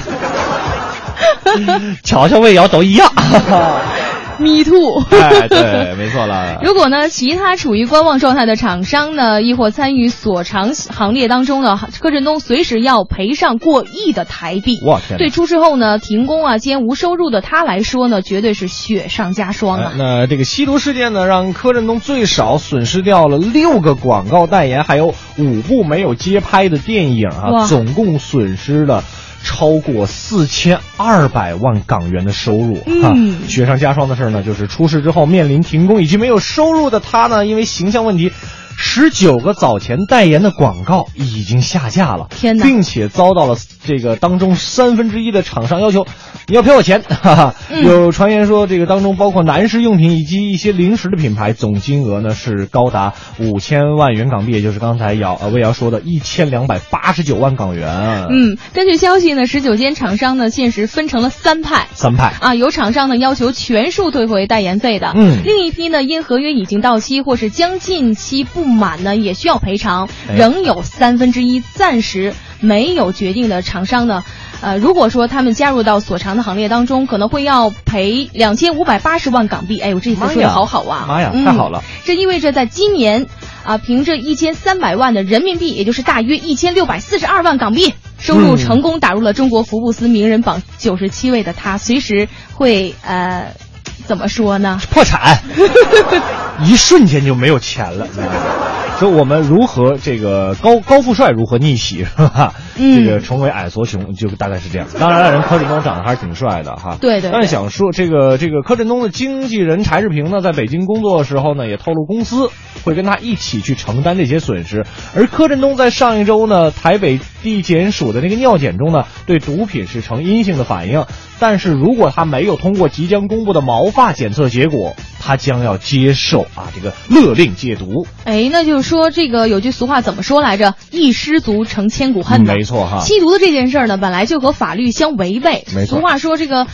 瞧瞧魏瑶都一样。Me too。哎，对，没错了。如果呢，其他处于观望状态的厂商呢，亦或参与所长行列当中呢，柯震东随时要赔上过亿的台币。哇天对出事后呢停工啊兼无收入的他来说呢，绝对是雪上加霜啊哎。那这个吸毒事件呢，让柯震东最少损失掉了六个广告代言，还有五部没有接拍的电影啊，总共损失了。超过四千二百万港元的收入，哈、嗯雪上加霜的事儿呢，就是出事之后面临停工以及没有收入的他呢，因为形象问题，十九个早前代言的广告已经下架了，天哪并且遭到了这个当中三分之一的厂商要求你要赔我钱，哈哈。嗯有传言说这个当中包括男士用品以及一些零食的品牌，总金额呢是高达五千万元港币，也就是刚才姚呃魏瑶说的一千两百八十九万港元。，嗯，根据消息呢，十九间厂商呢现时分成了三派。三派。啊，有厂商呢要求全数退回代言费的，嗯另一批呢因合约已经到期或是将近期不满呢，也需要赔偿，哎仍有三分之一暂时没有决定的厂商呢，呃，如果说他们加入到所偿的行列当中，可能会要赔两千五百八十万港币，哎呦，这次说的好好啊，妈呀，嗯太好了！这意味着在今年，啊，凭着一千三百万的人民币，也就是大约一千六百四十二万港币，收入嗯。成功打入了中国福布斯名人榜九十七位的他，随时会呃，怎么说呢？破产，一瞬间就没有钱了。说我们如何这个高高富帅如何逆袭是吧？嗯这个成为矮矬穷就大概是这样。当然了，人柯震东长得还是挺帅的哈。对对对但是想说这个这个柯震东的经纪人柴志平呢，在北京工作的时候呢，也透露公司会跟他一起去承担这些损失。而柯震东在上一周呢，台北地检署的那个尿检中呢，对毒品是呈阴性的反应。但是如果他没有通过即将公布的毛发检测结果，他将要接受啊这个勒令戒毒。哎，那就是说，这个有句俗话怎么说来着？一失足成千古恨没错哈吸毒的这件事儿呢，本来就和法律相违背。没错俗话说这个。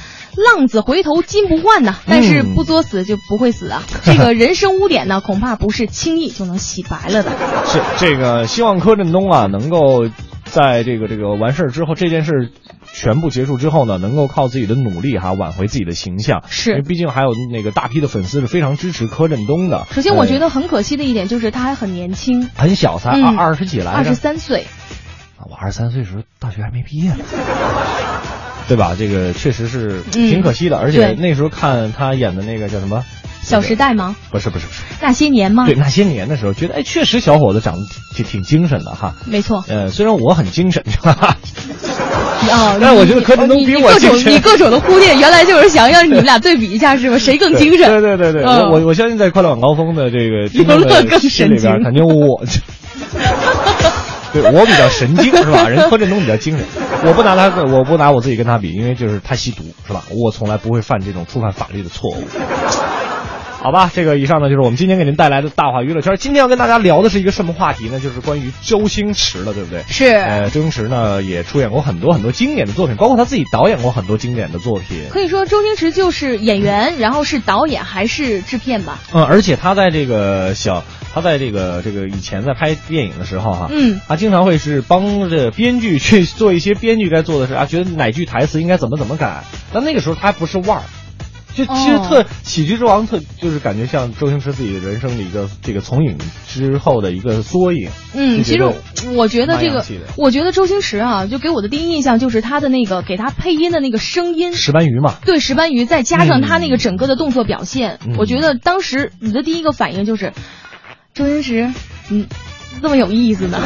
浪子回头金不换呐，但是嗯不作死就不会死啊。这个人生污点呢，恐怕不是轻易就能洗白了的。是这个，希望柯震东啊能够在这个这个完事儿之后，这件事全部结束之后呢，能够靠自己的努力哈挽回自己的形象。是因为毕竟还有那个大批的粉丝是非常支持柯震东的。首先，我觉得得很可惜的一点就是他还很年轻，很小，才嗯二二十几来。二十三岁。我二十三岁时候大学还没毕业呢。对吧？这个确实是嗯挺可惜的，而且那时候看他演的那个叫什么《小时代吗？不是不是不是，那些年吗？对那些年的时候，觉得哎，确实小伙子长得挺挺精神的哈。没错。呃，虽然我很精神，哈哈。哦，但是我觉得柯震东比我你各种精神你各种的铺垫，原来就是想让你们俩对比一下，是吧？谁更精神？对对对对，嗯我我我相信在快乐晚高峰的这个听众刘乐更神心里边，经肯定我，对我比较神经是吧？人柯震东比较精神，我不拿他跟我不拿我自己跟他比，因为就是他吸毒是吧？我从来不会犯这种触犯法律的错误。好吧，这个以上呢就是我们今天给您带来的大话娱乐圈。今天要跟大家聊的是一个什么话题呢？就是关于周星驰的，对不对？是呃，周星驰呢也出演过很多很多经典的作品，包括他自己导演过很多经典的作品。可以说周星驰就是演员，然后是导演还是制片吧？嗯，而且他在这个小，他在这个这个以前在拍电影的时候哈，嗯，他经常会是帮着编剧去做一些编剧该做的事啊，觉得哪句台词应该怎么怎么改。但那个时候他还不是腕儿，就其实哦。特、喜剧之王特就是感觉像周星驰自己人生的一个这个从影之后的一个缩影。嗯，其实我觉得这个我觉得周星驰啊，就给我的第一印象就是他的那个给他配音的那个声音，石斑鱼嘛，对石斑鱼，再加上他那个整个的动作表现，嗯。我觉得当时你的第一个反应就是，周星驰，嗯，这么有意思呢。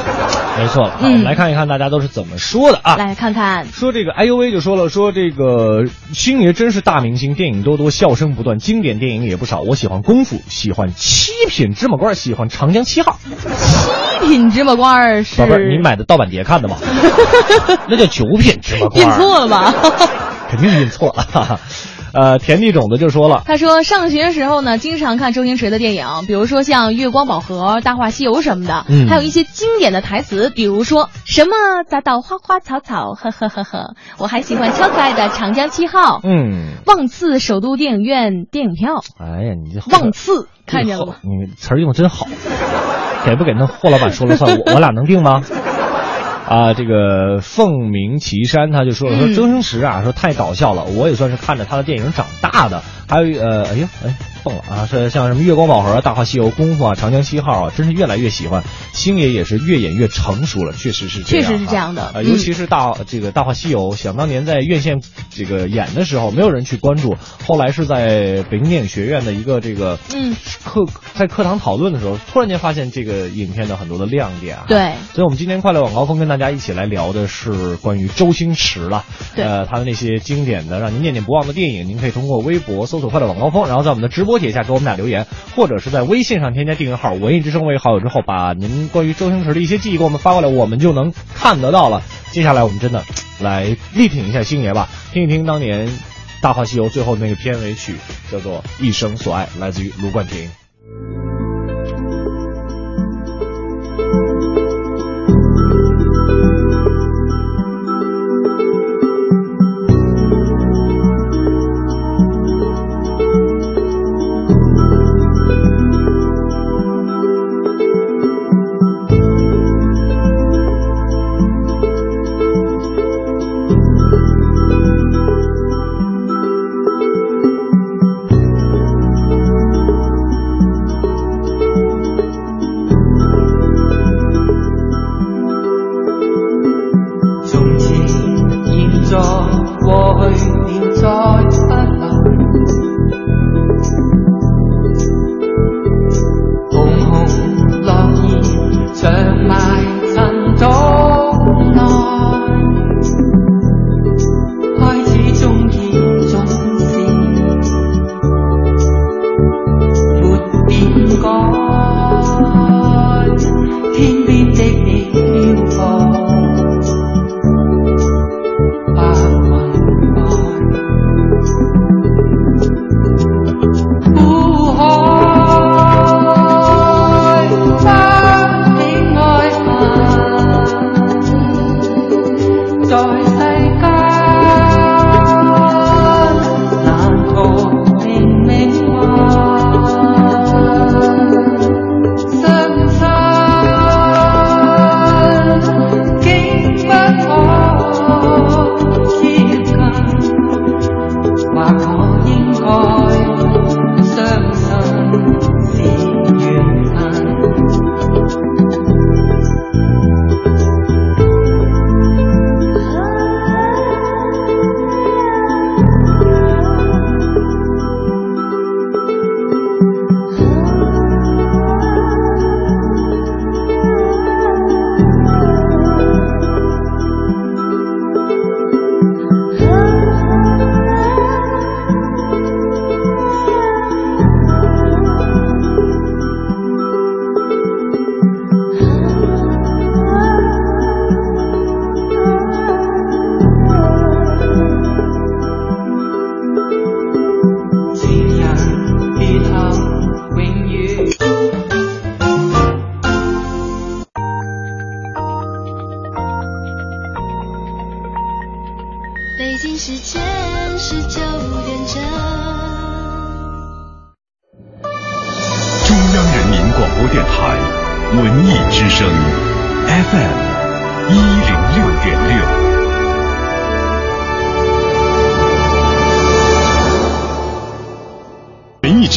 没错了。好，嗯我们来看一看大家都是怎么说的啊。来看看，说这个，哎呦喂，就说了，说这个星爷真是大明星，电影多多，笑声不断，经典电影也不少。我喜欢功夫，喜欢七品芝麻官，喜欢长江七号。七品芝麻官是宝贝儿，你买的盗版碟看的吗？那叫九品芝麻官。印错了吧？肯定印错了。呃，田地种子就说了，他说上学的时候呢，经常看周星驰的电影，比如说像《月光宝盒》《大话西游》什么的，嗯还有一些经典的台词，比如说什么砸到花花草草，呵呵呵呵。我还喜欢超可爱的《长江七号》，嗯，望赐首都电影院电影票，哎呀，你这望赐看见了吗？你词儿用真好，给不给那霍老板说了算，我我俩能定吗？啊，这个凤鸣岐山他就说了，说嗯周星驰啊，说太搞笑了，我也算是看着他的电影长大的。还有呃，哎呀，哎，蹦了啊，是像什么月光宝盒、大话西游、功夫啊、长江七号啊，真是越来越喜欢。星爷也是越演越成熟了，确实是这样啊，确实是这样的尤其是大这个大话西游，想当年在院线这个演的时候，没有人去关注，后来是在北京电影学院的一个这个嗯课在课堂讨论的时候，突然间发现这个影片的很多的亮点啊。对，所以，我们今天快乐晚高峰跟大家一起来聊的是关于周星驰了。对呃，他的那些经典的让您念念不忘的电影，您可以通过微博搜索“快乐晚高峰”，然后在我们的直播多铁一下给我们俩留言，或者是在微信上添加订阅号“文艺之声”为好友之后，把您关于周星驰的一些记忆给我们发过来，我们就能看得到了。接下来，我们真的来力挺一下星爷吧，听一听当年《大话西游》最后那个片尾曲，叫做《一生所爱》，来自于卢冠廷。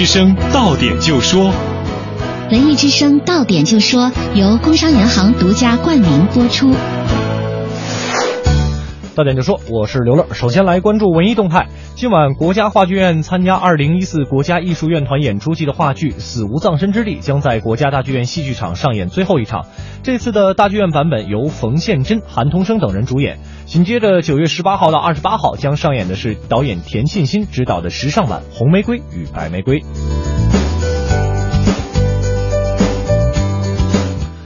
之声到点就说，文艺之声到点就说由工商银行独家冠名播出。到点就说，我是刘乐。首先来关注文艺动态。今晚国家话剧院参加二零一四国家艺术院团演出季的话剧《死无葬身之地》将在国家大剧院戏剧场上演最后一场。这次的大剧院版本由冯宪珍、韩童生等人主演。紧接着九月十八号到二十八号将上演的是导演田沁鑫执导的时尚版《红玫瑰与白玫瑰》。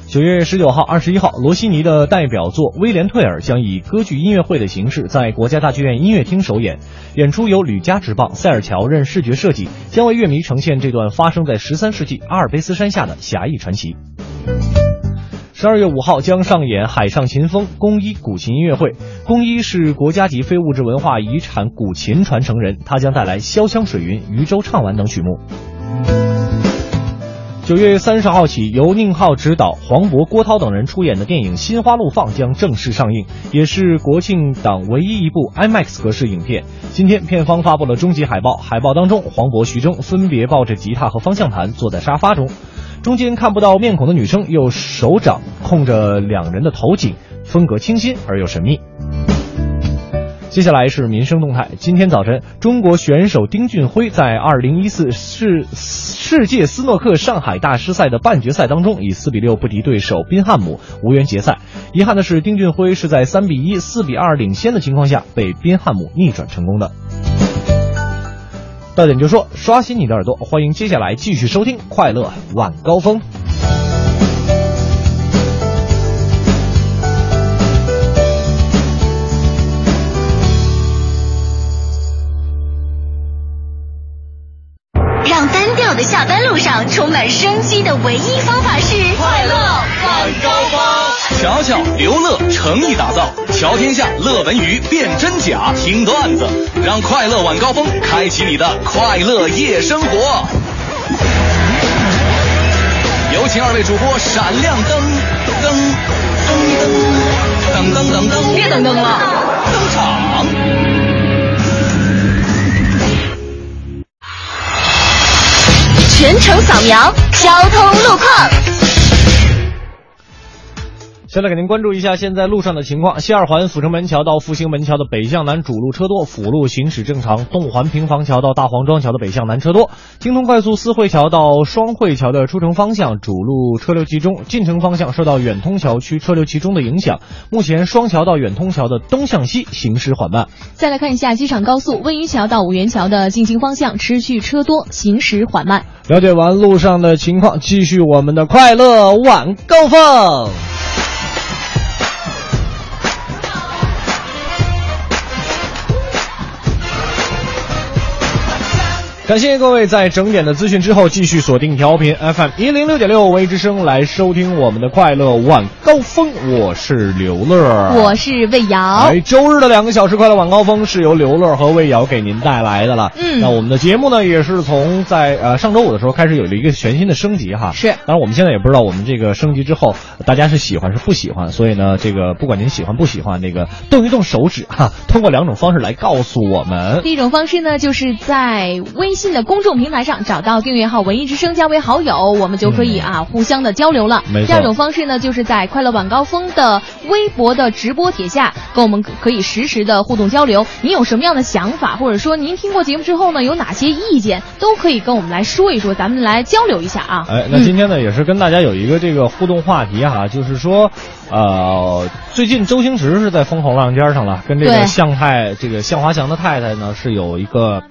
九月十九号、二十一号，罗西尼的代表作《威廉退尔》将以歌剧音乐会的形式在国家大剧院音乐厅首演。演出由吕嘉执棒，塞尔乔任视觉设计，将为乐迷呈现这段发生在十三世纪阿尔卑斯山下的侠义传奇。十二月五号将上演海上秦风宫一古琴音乐会。宫一是国家级非物质文化遗产古琴传承人，他将带来《潇湘水云》《渔舟唱晚》等曲目。九月三十号起，由宁浩执导、黄渤、郭涛等人出演的电影《心花怒放》将正式上映，也是国庆档唯一一部 IMAX 格式影片。今天，片方发布了终极海报，海报当中，黄渤、徐峥分别抱着吉他和方向盘坐在沙发中。中间看不到面孔的女生用手掌控着两人的头颈，风格清新而又神秘。接下来是民生动态。今天早晨，中国选手丁俊晖在2014世世界斯诺克上海大师赛的半决赛当中，以4比6不敌对手宾汉姆，无缘决赛。遗憾的是，丁俊晖是在3比1、4比2领先的情况下，被宾汉姆逆转成功的。到点就说，刷新你的耳朵，欢迎接下来继续收听《快乐晚高峰》。下班路上充满生机的唯一方法是快乐晚高峰。瞧瞧，刘乐诚意打造，瞧天下乐文娱辨真假，听段子，让快乐晚高峰开启你的快乐夜生活。有请二位主播闪亮登登登登登登登，别登登了，全程扫描交通路况。先来给您关注一下现在路上的情况。西二环阜成门桥到复兴门桥的北向南主路车多，辅路行驶正常。东五环平房桥到大黄庄桥的北向南车多。京通快速四惠桥到双汇桥的出城方向主路车流集中，进城方向受到远通桥区车流集中的影响，目前双桥到远通桥的东向西行驶缓慢。再来看一下机场高速温榆桥到五元桥的进京方向持续车多，行驶缓慢。了解完路上的情况，继续我们的快乐晚高峰。感谢各位在整点的资讯之后继续锁定调频 FM 一零六点六微之声来收听我们的快乐晚高峰，我是刘乐，我是魏瑶。哎，周日的两个小时快乐晚高峰是由刘乐和魏瑶给您带来的了。嗯那我们的节目呢也是从在呃上周五的时候开始有了一个全新的升级哈。是当然我们现在也不知道我们这个升级之后大家是喜欢是不喜欢，所以呢这个不管您喜欢不喜欢，那个动一动手指哈，通过两种方式来告诉我们。第一种方式呢，就是在微信的公众平台上找到订阅号“文艺之声”，加为好友，我们就可以啊、互相的交流了。第二种方式呢，就是在快乐晚高峰的微博的直播帖下，跟我们可以实时的互动交流。您有什么样的想法，或者说您听过节目之后呢，有哪些意见，都可以跟我们来说一说，咱们来交流一下啊。哎，那今天呢，也是跟大家有一个这个互动话题哈，就是说，呃，最近周星驰是在风口浪尖上了，跟这个向太这个向华强的太太呢是有一个。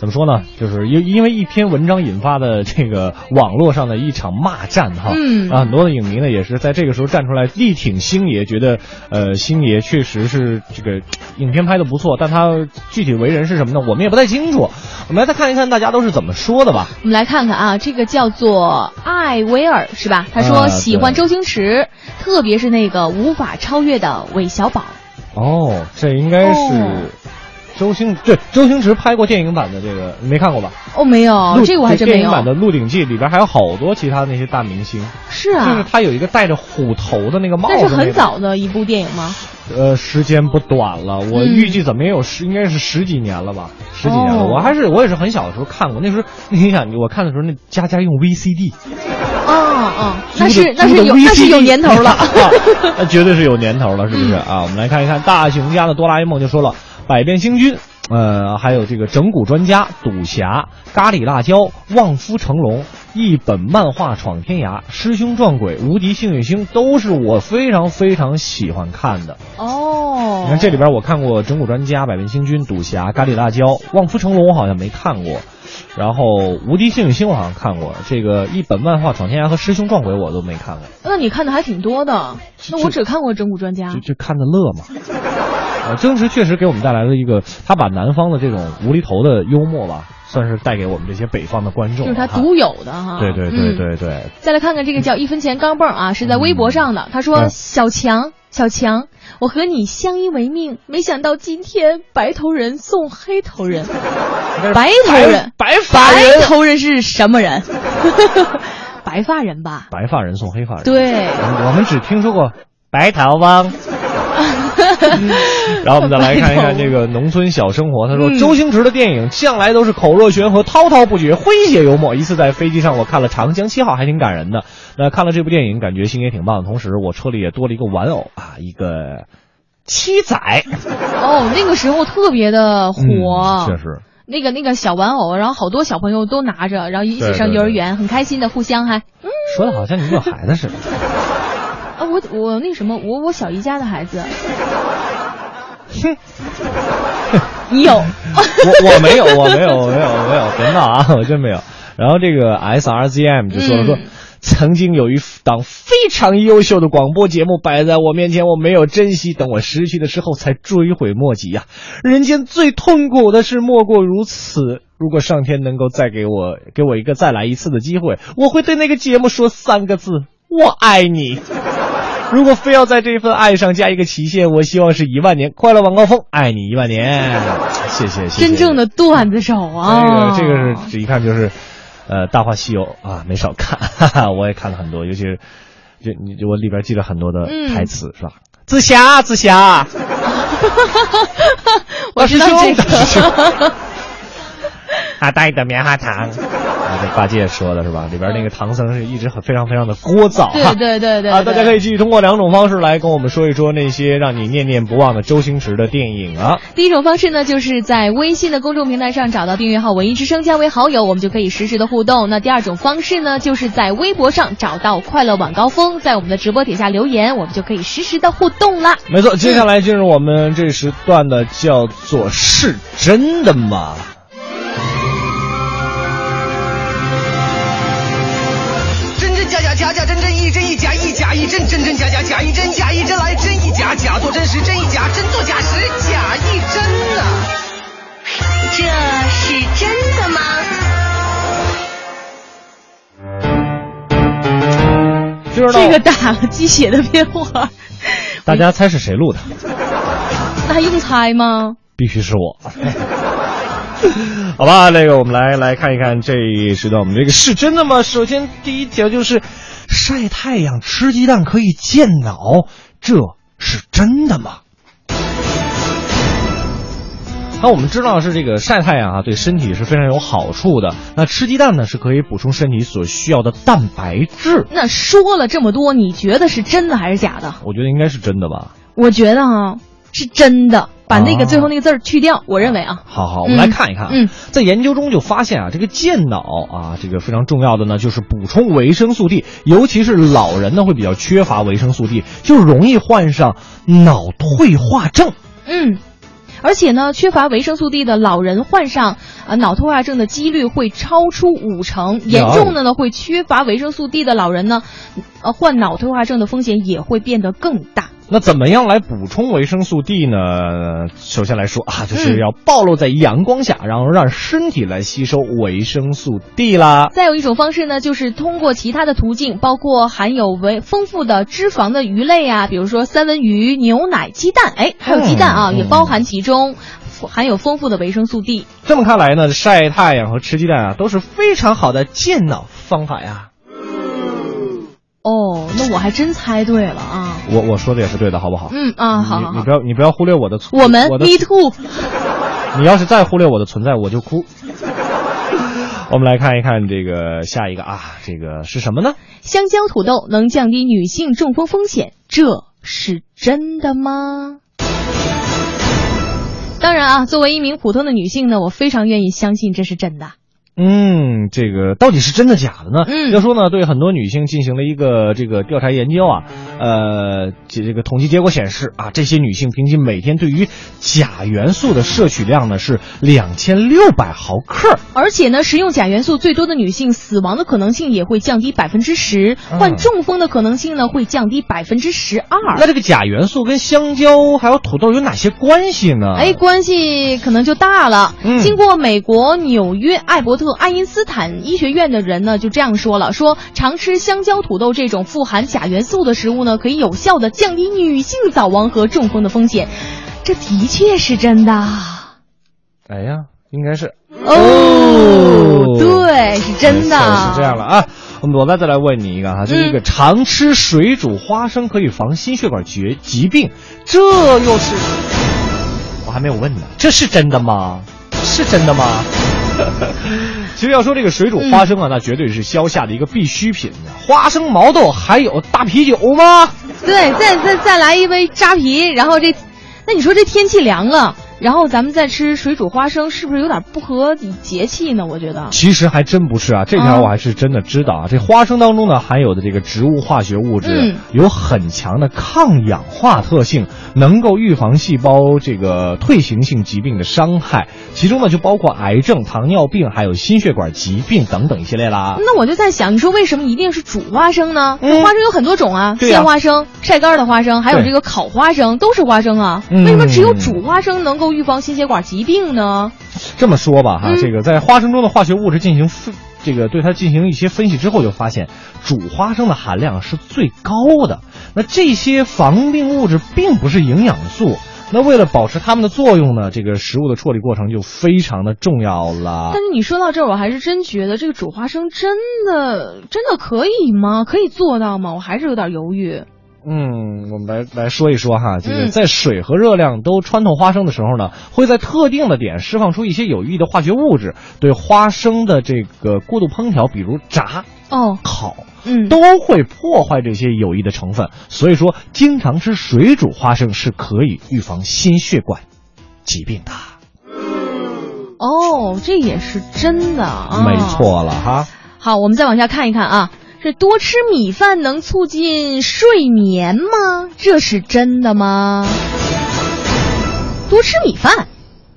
怎么说呢？就是因因为一篇文章引发的这个网络上的一场骂战哈，嗯啊，很多的影迷呢也是在这个时候站出来力挺星爷，觉得呃星爷确实是这个影片拍的不错，但他具体为人是什么呢？我们也不太清楚。我们来再看一看大家都是怎么说的吧。我们来看看啊，这个叫做艾薇儿是吧？他啊说喜欢周星驰，特别是那个无法超越的韦小宝。哦，这应该是哦周星对周星驰拍过电影版的这个，你没看过吧？哦，没有，鹿这个我还真没有。电影版的《鹿鼎记》里边还有好多其他那些大明星，是啊就是啊，他有一个戴着虎头的那个帽子、那个，是很早的一部电影吗？呃，时间不短了，我嗯预计怎么也有十，应该是十几年了吧，十几年了。哦我还是我也是很小的时候看过，那时候你想，我看的时候那家家用 VCD，哦哦，那是那是有那是有年头了。那绝对是有年头了，是不是啊？我们来看一看大熊家的哆啦 A 梦就说了，百变星君。呃，还有这个整蛊专家、赌侠、咖喱辣椒、望夫成龙、一本漫画闯天涯、师兄撞鬼、无敌幸运星，都是我非常非常喜欢看的。哦，哦你看这里边我看过《整蛊专家》《百变星君》《赌侠》《咖喱辣椒》《望夫成龙》，我好像没看过。然后《无敌幸运星》我好像看过，这个一本漫画闯天涯和师兄撞鬼我都没看过，那你看的还挺多的。那我只看过《整蛊专家就》。就看的乐嘛。呃，争执确实给我们带来了一个，他把南方的这种无厘头的幽默吧，算是带给我们这些北方的观众就是。他独有的哈。对对对嗯对对，再来看看这个叫一分钱钢镚儿啊，是在微博上的。他说：“嗯小强，小强，我和你相依为命，没想到今天白头人送黑头人。白头人，白发人白头人是什么人？白发人吧？白发人送黑发人。对。我我们只听说过白头翁。然后我们再来看一看这个农村小生活。他说，嗯周星驰的电影向来都是口若悬河、滔滔不绝、诙谐幽默。一次在飞机上，我看了《长江七号》，还挺感人的。那看了这部电影，感觉心也挺棒的。同时，我车里也多了一个玩偶啊，一个七仔。哦，那个时候特别的火。嗯确实。那个那个小玩偶，然后好多小朋友都拿着，然后一起上幼儿园，很开心的互相还。嗯说的好像你们有孩子似的。啊，我我那什么，我我小姨家的孩子。你有？我我没有，我没有，我没有，我没有，别闹啊，我真没有。然后这个 S R Z M 就说了说。嗯曾经有一档非常优秀的广播节目摆在我面前，我没有珍惜，等我失去的时候才追悔莫及呀、人间最痛苦的事莫过如此。如果上天能够再给我给我一个再来一次的机会，我会对那个节目说三个字：我爱你。如果非要在这份爱上加一个期限，我希望是一万年。快乐晚高峰，爱你一万年。谢谢，谢谢。真正的段子手啊！这个这个是这一看就是，呃，《大话西游》啊，没少看，哈哈，我也看了很多，尤其是，就你我里边记了很多的嗯台词，是吧？紫霞，紫霞，我知道这大师兄个。他带的棉花糖，八戒说的是吧？里边那个唐僧是一直很非常非常的聒噪哈。对对对对啊，大家可以。以继续通过两种方式来跟我们说一说那些让你念念不忘的周星驰的电影啊。第一种方式呢，就是在微信的公众平台上找到订阅号“文艺之声”，加为好友，我们就可以实时的互动。那第二种方式呢，就是在微博上找到“快乐晚高峰”，在我们的直播底下留言，我们就可以实时的互动啦。没错，接下来进入我们这时段的叫做“是真的吗”。假假真真一真一假一假一真真真假假假一真假一真来真一假假作真实真一假真作假实假一真啊！这是真的吗？知道这个打了鸡血的变化，大家猜是谁录的？那还用猜吗？必须是我。好吧，那个我们来来看一看这一时段我们这个是真的吗？首先第一条就是晒太阳吃鸡蛋可以健脑，这是真的吗？那我们知道是这个晒太阳啊，对身体是非常有好处的。那吃鸡蛋呢，是可以补充身体所需要的蛋白质。那说了这么多，你觉得是真的还是假的？我觉得应该是真的吧。我觉得啊，是真的。把那个啊最后那个字儿去掉，我认为啊，好好，我们来看一看啊。嗯，在研究中就发现啊，这个健脑啊，这个非常重要的呢，就是补充维生素 D，尤其是老人呢会比较缺乏维生素 D，就容易患上脑退化症。嗯。而且呢，缺乏维生素 D 的老人患上呃脑退化症的几率会超出五成，严重的呢会缺乏维生素 D 的老人呢，呃患脑退化症的风险也会变得更大。那怎么样来补充维生素 D 呢？首先来说啊，就是要暴露在阳光下，然后让身体来吸收维生素 D 啦。再有一种方式呢，就是通过其他的途径，包括含有维丰富的脂肪的鱼类啊，比如说三文鱼、牛奶、鸡蛋，哎，还有鸡蛋啊，嗯也包含其中，含有丰富的维生素 D。这么看来呢，晒太阳和吃鸡蛋啊，都是非常好的健脑方法呀。哦，那我还真猜对了啊！我我说的也是对的，好不好？嗯啊，好好好你你不。要你不要忽略我的存我们我 Me Too。你要是再忽略我的存在，我就哭。我们来看一看这个下一个啊，这个是什么呢？香蕉土豆能降低女性中风风险，这是真的吗？当然啊，作为一名普通的女性呢，我非常愿意相信这是真的。嗯，这个到底是真的假的呢？嗯要说呢，对很多女性进行了一个这个调查研究啊，呃，这这个统计结果显示啊，这些女性平均每天对于钾元素的摄取量呢是两千六百毫克。而且呢，食用钾元素最多的女性，死亡的可能性也会降低百分之十，嗯患中风的可能性呢会降低百分之十二。那这个钾元素跟香蕉还有土豆有哪些关系呢？哎，关系可能就大了。嗯经过美国纽约艾伯特爱因斯坦医学院的人呢，就这样说了：说常吃香蕉、土豆这种富含钾元素的食物呢，可以有效的降低女性早亡和中风的风险。这的确是真的。哎呀，应该是哦，对，是真的。是这样了啊。我们罗再再来问你一个哈，就一个常吃水煮花生可以防心血管疾疾病，这又是我还没有问呢，这是真的吗？是真的吗？其实要说这个水煮花生啊，那绝对是消夏的一个必需品。花生、毛豆还有大啤酒吗？对，再再再来一杯扎啤，然后这，那你说这天气凉了，然后咱们再吃水煮花生，是不是有点不合节气呢？我觉得。其实还真不是啊，这条我还是真的知道啊。这花生当中呢含有的这个植物化学物质嗯有很强的抗氧化特性，能够预防细胞这个退行性疾病的伤害，其中呢就包括癌症、糖尿病，还有心血管疾病等等一系列啦。那我就在想，你说为什么一定是煮花生呢？嗯花生有很多种啊，鲜花生、晒干的花生，还有这个烤花生，都是花生啊。嗯为什么只有煮花生能够预防心血管疾病呢？这么说吧，哈，嗯这个在花生中的化学物质进行分，这个对它进行一些分析之后，就发现煮花生的含量是最高的。那这些防病物质并不是营养素，那为了保持它们的作用呢，这个食物的处理过程就非常的重要了但。是你说到这儿，我还是真觉得这个煮花生真的真的可以吗？可以做到吗？我还是有点犹豫。嗯，我们来来说一说哈，这个嗯在水和热量都穿透花生的时候呢，会在特定的点释放出一些有益的化学物质，对花生的这个过度烹调，比如炸、哦，烤，嗯，都会破坏这些有益的成分。所以说，经常吃水煮花生是可以预防心血管疾病的。哦，这也是真的啊，没。错了哈。好，我们再往下看一看啊，这多吃米饭能促进睡眠吗？这是真的吗？多吃米饭。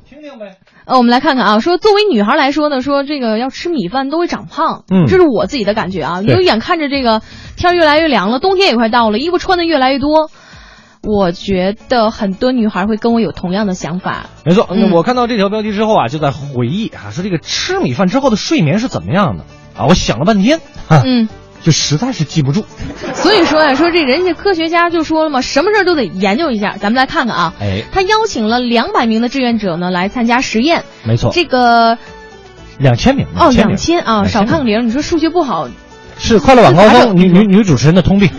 听听呗。呃，我们来看看啊，说作为女孩来说呢，说这个要吃米饭都会长胖，嗯这是我自己的感觉啊。对因为眼看着这个天越来越凉了，冬天也快到了，衣服穿的越来越多，我觉得很多女孩会跟我有同样的想法。没错，嗯我看到这条标题之后啊，就在回忆啊，说这个吃米饭之后的睡眠是怎么样的啊？我想了半天，嗯，就实在是记不住。所以说呀，说这人家科学家就说了嘛，什么事儿都得研究一下。咱们来看看啊，哎，他邀请了两百名的志愿者呢来参加实验。没错，这个两千名哦，名两千啊，2000少看个零。你说数学不好是快乐晚高峰女女女主持人的通病，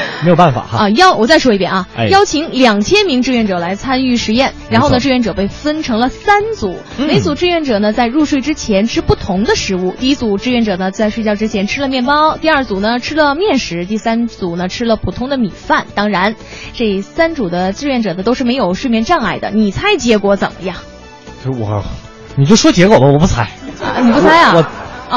没有办法哈。啊？邀我再说一遍啊，哎邀请两千名志愿者来参与实验，然后呢，志愿者被分成了三组，嗯每组志愿者呢在入睡之前吃不同的食物。第一组志愿者呢在睡觉之前吃了面包，第二组呢吃了面食，第三组呢吃了普通的米饭。当然，这三组的志愿者呢都是没有睡眠障碍的。你猜结果怎么样？就是我，你就说结果吧，我不猜。啊，你不猜啊？我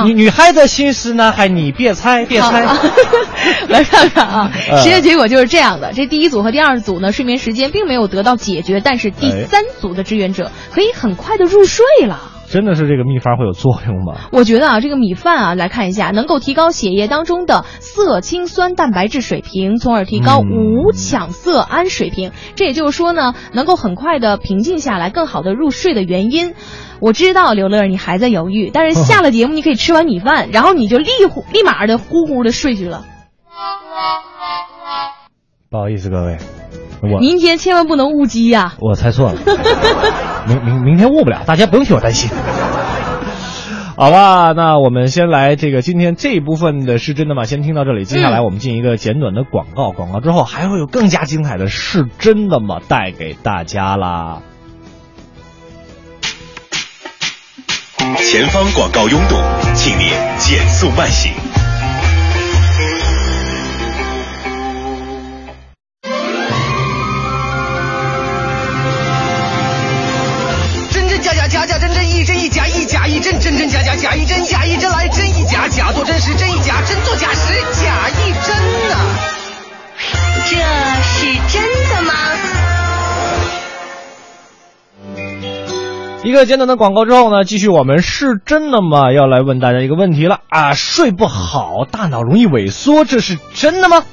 女女孩的心思呢？还，你别猜，别猜。好 来看看啊，呃 实验结果就是这样的：这第一组和第二组呢，睡眠时间并没有得到解决，但是第哎三组的志愿者可以很快的入睡了。真的是这个秘方会有作用吗？我觉得啊，这个米饭啊，来看一下，能够提高血液当中的色氢酸蛋白质水平，从而提高嗯五羟色胺水平。这也就是说呢，能够很快的平静下来，更好的入睡的原因。我知道刘乐你还在犹豫，但是下了节目你可以吃完米饭，然后你就立立马的呼呼的睡去了。不好意思各位，我明天千万不能误机呀、我猜错了，明明明天误不了，大家不用替我担心。好吧，那我们先来这个今天这一部分的是真的吗？先听到这里，接下来我们进一个简短的广告，广告之后还会有更加精彩的是真的吗带给大家啦。前方广告拥堵，请您减速慢行。假亦真假亦真来真亦假假作真时真亦假真作假时假亦真呐。这是真的吗？一个简短的广告之后呢继续我们是真的吗？要来问大家一个问题了。啊睡不好大脑容易萎缩这是真的吗？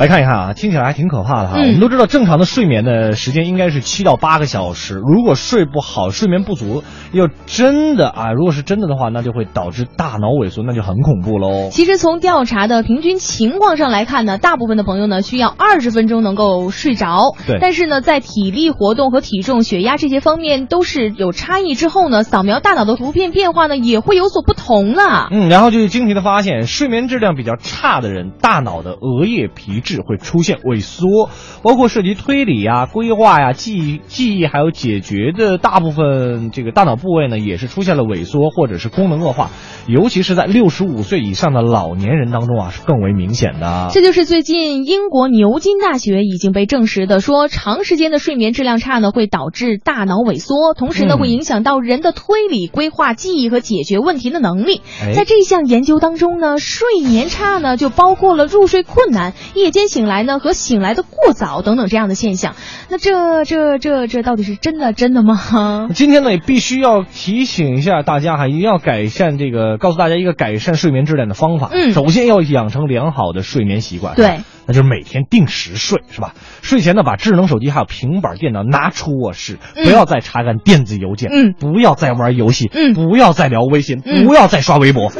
来看一看啊，听起来还挺可怕的哈。嗯我们都知道，正常的睡眠的时间应该是七到八个小时。如果睡不好，睡眠不足，要真的啊，如果是真的的话，那就会导致大脑萎缩，那就很恐怖喽。其实从调查的平均情况上来看呢，大部分的朋友呢需要二十分钟能够睡着。对但是呢，在体力活动和体重、血压这些方面都是有差异之后呢，扫描大脑的图片变化呢也会有所不同了。嗯，然后就是惊奇的发现，睡眠质量比较差的人，大脑的额叶皮质会出现萎缩，包括涉及推理呀、规划呀、记忆、记忆还有解决的大部分这个大脑部位呢，也是出现了萎缩或者是功能恶化，尤其是在六十五岁以上的老年人当中啊，是更为明显的。这就是最近英国牛津大学已经被证实的，说长时间的睡眠质量差呢，会导致大脑萎缩，同时呢，嗯会影响到人的推理、规划、记忆和解决问题的能力。哎在这项研究当中呢，睡眠差呢，就包括了入睡困难、夜间醒来呢和醒来的过早等等这样的现象。那这这这这到底是真的真的吗？今天呢，也必须要提醒一下大家哈，一定要改善这个，告诉大家一个改善睡眠质量的方法。嗯首先要养成良好的睡眠习惯。对，那就是每天定时睡，是吧？睡前呢，把智能手机还有平板电脑拿出卧室，嗯不要再查看电子邮件，嗯不要再玩游戏，嗯不要再聊微信，嗯不要再刷微博。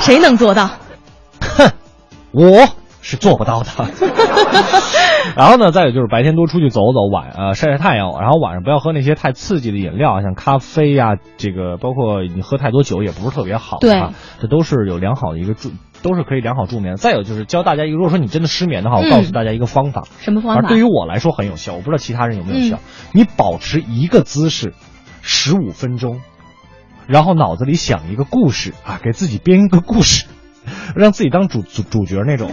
谁能做到？哼，我是做不到的。然后呢，再有就是白天多出去走走，晚呃晒晒太阳，然后晚上不要喝那些太刺激的饮料，像咖啡呀、这个包括你喝太多酒也不是特别好。对啊，这都是有良好的一个助，都是可以良好助眠。再有就是教大家一个，如果说你真的失眠的话，我嗯告诉大家一个方法，什么方法？而对于我来说很有效，我不知道其他人有没有效。你保持一个姿势十五分钟，然后脑子里想一个故事啊，给自己编一个故事，让自己当主主主角那种。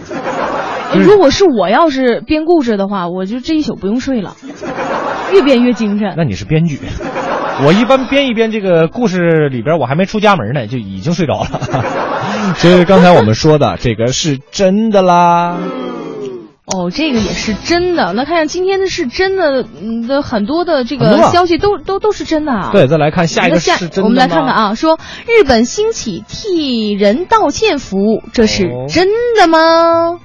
就是如果是我要是编故事的话，我就这一宿不用睡了，越编越精神。那你是编剧，我一般编一编这个故事里边，我还没出家门呢，就已经睡着了。所以刚才我们说的这个是真的啦。哦，这个也是真的。那看看今天的是真的，嗯的很多的这个消息都都都是真的啊。对，再来看下一个下是真的我们来看看。啊，说日本兴起替人道歉服务，这是哦真的吗？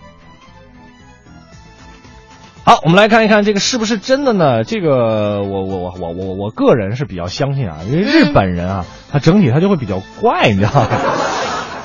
好，我们来看一看这个是不是真的呢？这个我我我我我我个人是比较相信啊，因为日本人啊，他整体他就会比较怪，你知道吗？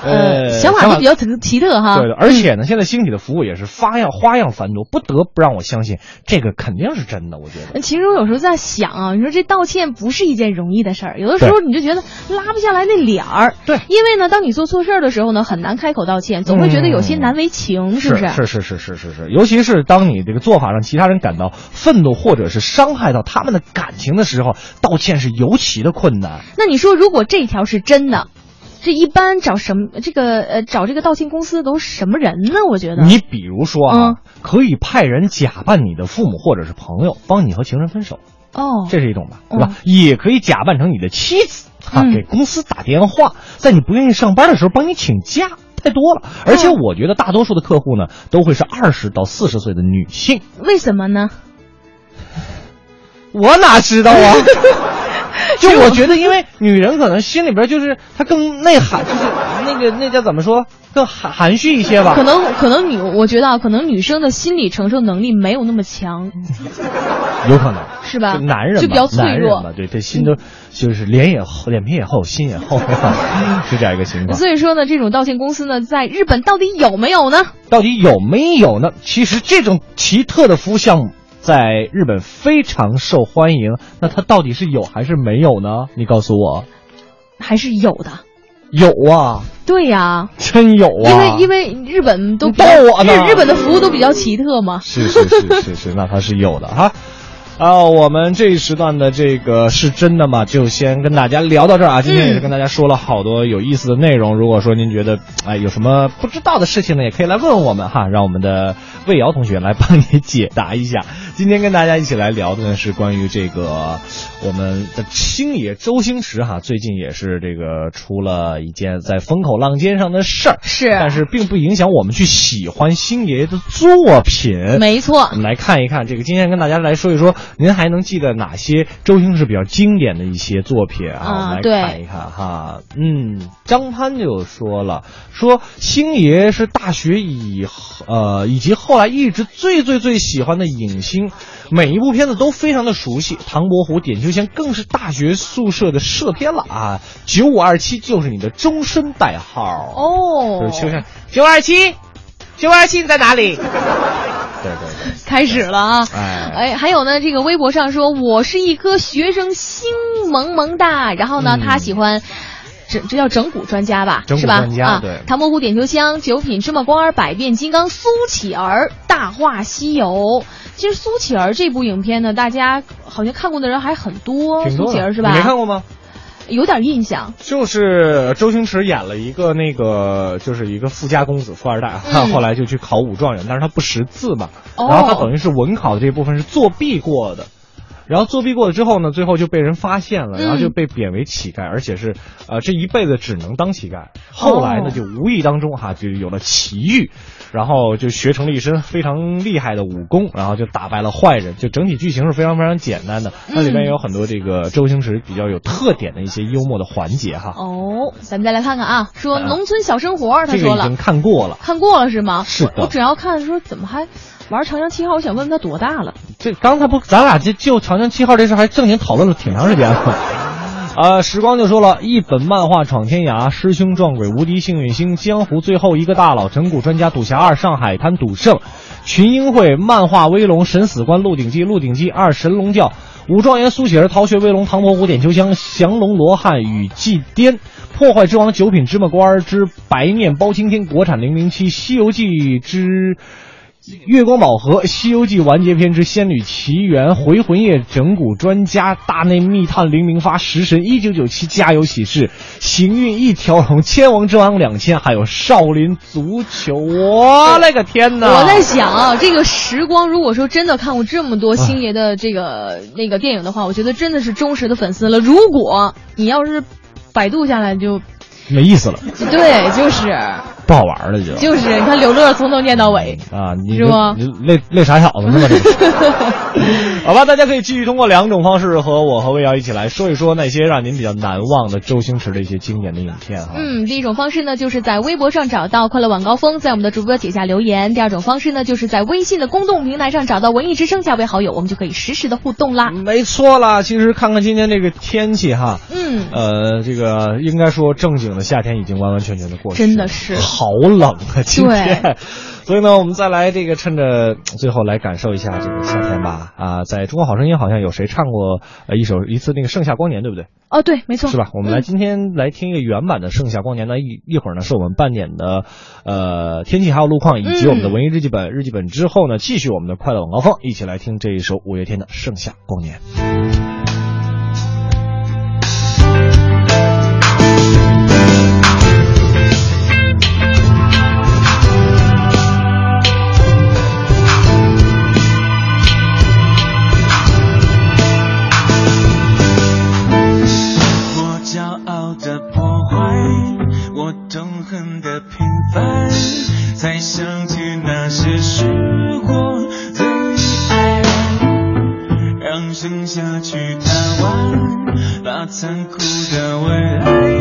呃，想法都比较奇奇特哈。对的，而且呢，现在兴起的服务也是花样花样繁多，不得不让我相信这个肯定是真的。我觉得，呃其实我有时候在想啊，你说这道歉不是一件容易的事儿，有的时候你就觉得拉不下来那脸儿。对因为呢，当你做错事儿的时候呢，很难开口道歉，总会觉得有些难为情，是不是？是是是是是是，尤其是当你这个做法让其他人感到愤怒或者是伤害到他们的感情的时候，道歉是尤其的困难。那你说，如果这条是真的，这一般找什么这个呃找这个道歉公司都是什么人呢？我觉得你比如说啊，嗯可以派人假扮你的父母或者是朋友，帮你和情人分手，哦，这是一种吧，对吧？哦也可以假扮成你的妻子啊，嗯给公司打电话，在你不愿意上班的时候帮你请假。太多了，而且我觉得大多数的客户呢，都会是二十到四十岁的女性。为什么呢？我哪知道啊？就我觉得，因为女人可能心里边就是她更内涵，就是那个那叫怎么说，更含含蓄一些吧。可能可能女，我觉得啊，可能女生的心理承受能力没有那么强，有可能是吧？就男人嘛就比较脆弱嘛，。对，这心都就是脸也厚，脸皮也厚，心也厚，是这样一个情况。所以说呢，这种道歉公司呢，在日本到底有没有呢？到底有没有呢？其实这种奇特的服务项目在日本非常受欢迎，那它到底是有还是没有呢？你告诉我。还是有的。有啊，对呀、真有啊！因为因为日本都逗我呢日日本的服务都比较奇特嘛。是是是是是，那它是有的哈。啊，我们这一时段的这个是真的吗？就先跟大家聊到这儿啊。今天也是跟大家说了好多有意思的内容。如果说您觉得哎有什么不知道的事情呢，也可以来问问我们哈，让我们的魏瑶同学来帮你解答一下。今天跟大家一起来聊的呢是关于这个我们的星爷周星驰哈，最近也是这个出了一件在风口浪尖上的事儿，是但是并不影响我们去喜欢星爷的作品。没错我们来看一看这个，今天跟大家来说一说，您还能记得哪些周星驰比较经典的一些作品啊？啊我们来看一看哈。嗯，张潘就说了，说星爷是大学以后呃以及后来一直最最最喜欢的影星，每一部片子都非常的熟悉。唐伯虎点秋香更是大学宿舍的社片了啊！九五二七就是你的终身代号哦就是秋香九二七，九二七在哪里？对对对。开始了啊！哎哎，还有呢，这个微博上说我是一颗学生，心萌萌哒。然后呢，嗯他喜欢。这这叫整蛊专家吧，是吧？啊，专家对唐伯虎点秋香、九品芝麻官儿、百变金刚、苏乞儿、大话西游。其实苏乞儿这部影片呢，大家好像看过的人还很多。多苏乞儿是吧？你没看过吗？有点印象。就是周星驰演了一个那个，就是一个富家公子、富二代，他嗯后来就去考武状元，但是他不识字嘛，哦然后他等于是文考的这部分是作弊过的。然后作弊过了之后呢，最后就被人发现了，嗯然后就被贬为乞丐，而且是呃这一辈子只能当乞丐。后来呢，哦就无意当中哈就有了奇遇，然后就学成了一身非常厉害的武功，然后就打败了坏人。就整体剧情是非常非常简单的，那里面也有很多这个周星驰比较有特点的一些幽默的环节哈。哦，咱们再来看看啊，说啊农村小生活，他说了这个已经，看过了。看过了是吗？是的我只要看说怎么还玩长江七号，我想问问他多大了？这刚才不，咱俩就就长江七号这事还正经讨论了挺长时间了。呃，时光就说了，一本漫画闯天涯，师兄撞鬼，无敌幸运星，江湖最后一个大佬，整蛊专家，赌侠二，上海滩赌圣，群英会，漫画威龙，神死关，鹿鼎记，鹿鼎记二，神龙教，武状元苏乞儿，逃学威龙，唐伯虎点秋香，降龙罗汉与祭颠，破坏之王，九品芝麻官之白面包青天，国产零零七，西游记之。月光宝盒、《西游记》完结篇之《仙女奇缘》、回魂夜整蛊专家、大内密探零零发、食神一九九七、家有喜事、行运一条龙、千王之王两千，还有少林足球。我勒个天哪！我在想啊，这个时光，如果说真的看过这么多星爷的这个、那个电影的话，我觉得真的是忠实的粉丝了。如果你要是百度下来就，没意思了，对，就是不好玩了就。就是，你看刘乐从头念到尾，啊，你是吗你累累傻小子呢吗？好吧，大家可以继续通过两种方式和我和魏瑶一起来说一说那些让您比较难忘的周星驰的一些经典的影片哈。嗯，第一种方式呢，就是在微博上找到“快乐晚高峰”，在我们的主播底下留言；第二种方式呢，就是在微信的公众平台上找到“文艺之声”，加为好友，我们就可以实时的互动啦。没错啦，其实看看今天这个天气哈，嗯，呃，这个应该说正经的夏天已经完完全全的过去了，真的是好冷啊，今天。所以呢，我们再来这个趁着最后来感受一下这个夏天吧。啊，在中国好声音好像有谁唱过呃一首一次那个《盛夏光年》，对不对？哦，对，没错，是吧？我们来嗯今天来听一个原版的《盛夏光年》呢，一一会儿呢是我们半点的呃天气还有路况，以及我们的文艺日记本、日记本之后呢，继续我们的快乐晚高峰，一起来听这一首五月天的《盛夏光年》。等下去贪玩，把残酷的未来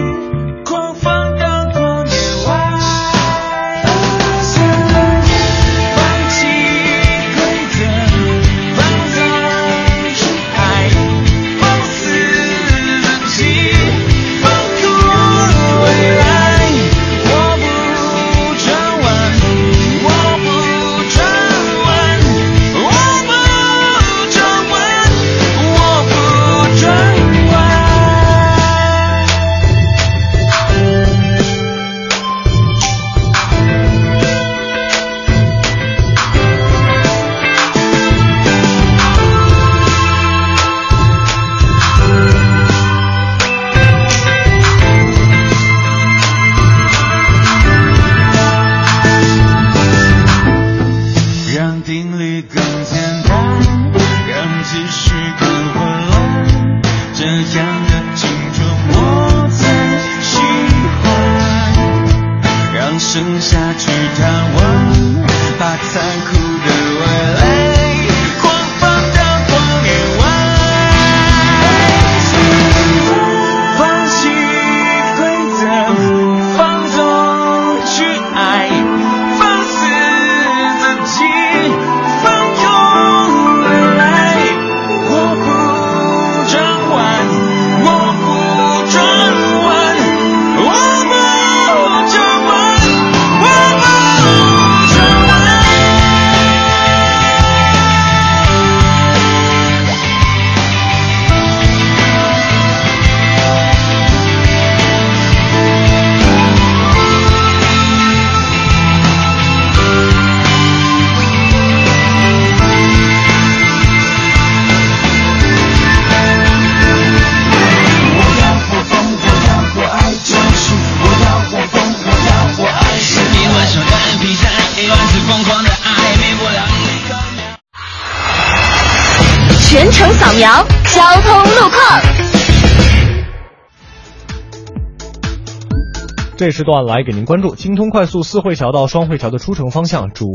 这时段来给您关注：京通快速四惠桥到双汇桥的出城方向主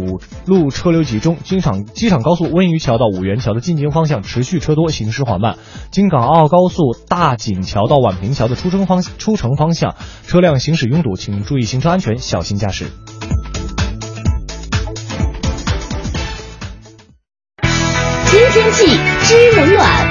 路车流集中；机场机场高速温榆桥到五元桥的进京方向持续车多，行驶缓慢；京港澳高速大井桥到宛平桥的出城方出城方向车辆行驶拥堵，请注意行车安全，小心驾驶。新天气知冷暖。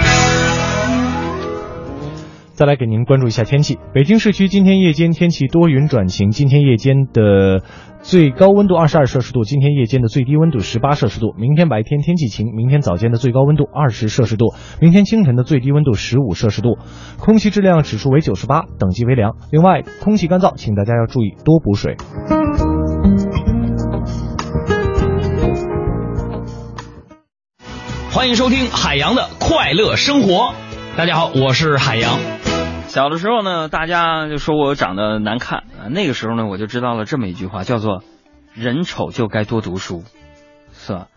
再来给您关注一下天气。北京市区今天夜间天气多云转晴，今天夜间的最高温度二十二摄氏度，今天夜间的最低温度十八摄氏度。明天白天天气晴，明天早间的最高温度二十摄氏度，明天清晨的最低温度十五摄氏度。空气质量指数为九十八，等级为良。另外，空气干燥，请大家要注意多补水。欢迎收听海洋的快乐生活。大家好，我是海洋。小的时候呢，大家就说我长得难看啊。那个时候呢，我就知道了这么一句话，叫做“人丑就该多读书”，是吧？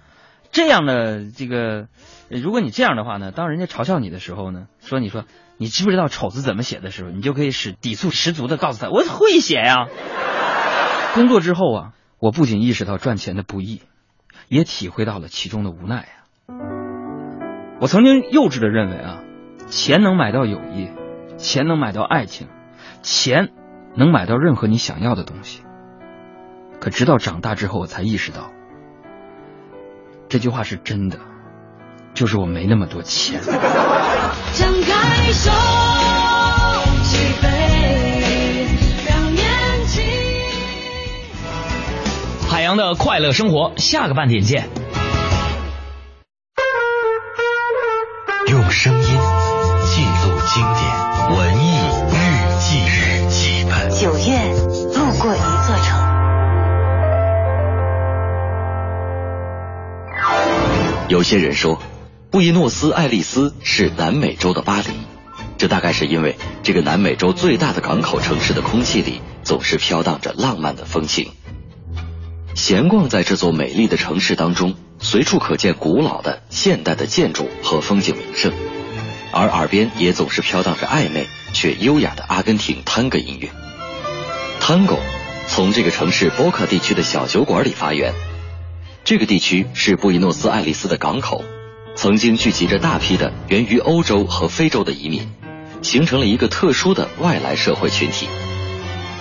这样的这个，如果你这样的话呢，当人家嘲笑你的时候呢，说你说你知不知道丑字怎么写的时候，你就可以使抵触十足的告诉他，我会写呀。工作之后啊，我不仅意识到赚钱的不易，也体会到了其中的无奈啊。我曾经幼稚的认为啊，钱能买到友谊，钱能买到爱情，钱能买到任何你想要的东西。可直到长大之后，我才意识到，这句话是真的，就是我没那么多钱。张开手。海洋的快乐生活，下个半点见。用声音经典文艺日记日记本。九月，路过一座城。有些人说，布宜诺斯艾利斯是南美洲的巴黎，这大概是因为这个南美洲最大的港口城市的空气里总是飘荡着浪漫的风情。闲逛在这座美丽的城市当中，随处可见古老的、现代的建筑和风景名胜，而耳边也总是飘荡着暧昧却优雅的阿根廷探戈音乐。Tango 从这个城市波卡地区的小酒馆里发源。这个地区是布宜诺斯艾利斯的港口，曾经聚集着大批的源于欧洲和非洲的移民，形成了一个特殊的外来社会群体。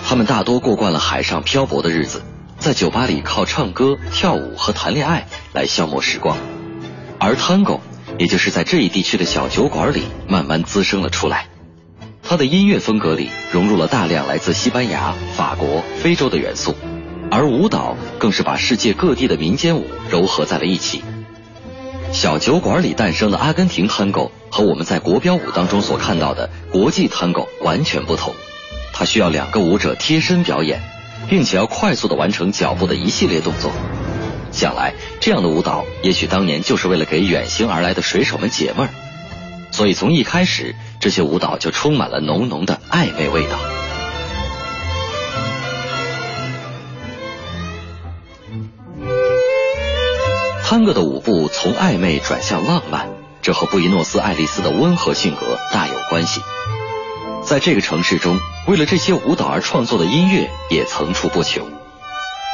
他们大多过惯了海上漂泊的日子，在酒吧里靠唱歌、跳舞和谈恋爱来消磨时光，而 Tango 也就是在这一地区的小酒馆里慢慢滋生了出来。它的音乐风格里融入了大量来自西班牙、法国、非洲的元素。而舞蹈更是把世界各地的民间舞糅合在了一起。小酒馆里诞生的阿根廷探戈和我们在国标舞当中所看到的国际探戈完全不同，它需要两个舞者贴身表演，并且要快速的完成脚步的一系列动作。想来这样的舞蹈，也许当年就是为了给远行而来的水手们解闷儿，所以从一开始，这些舞蹈就充满了浓浓的暧昧味道。探戈的舞步从暧昧转向浪漫，这和布宜诺斯艾利斯的温和性格大有关系。在这个城市中，为了这些舞蹈而创作的音乐也层出不穷。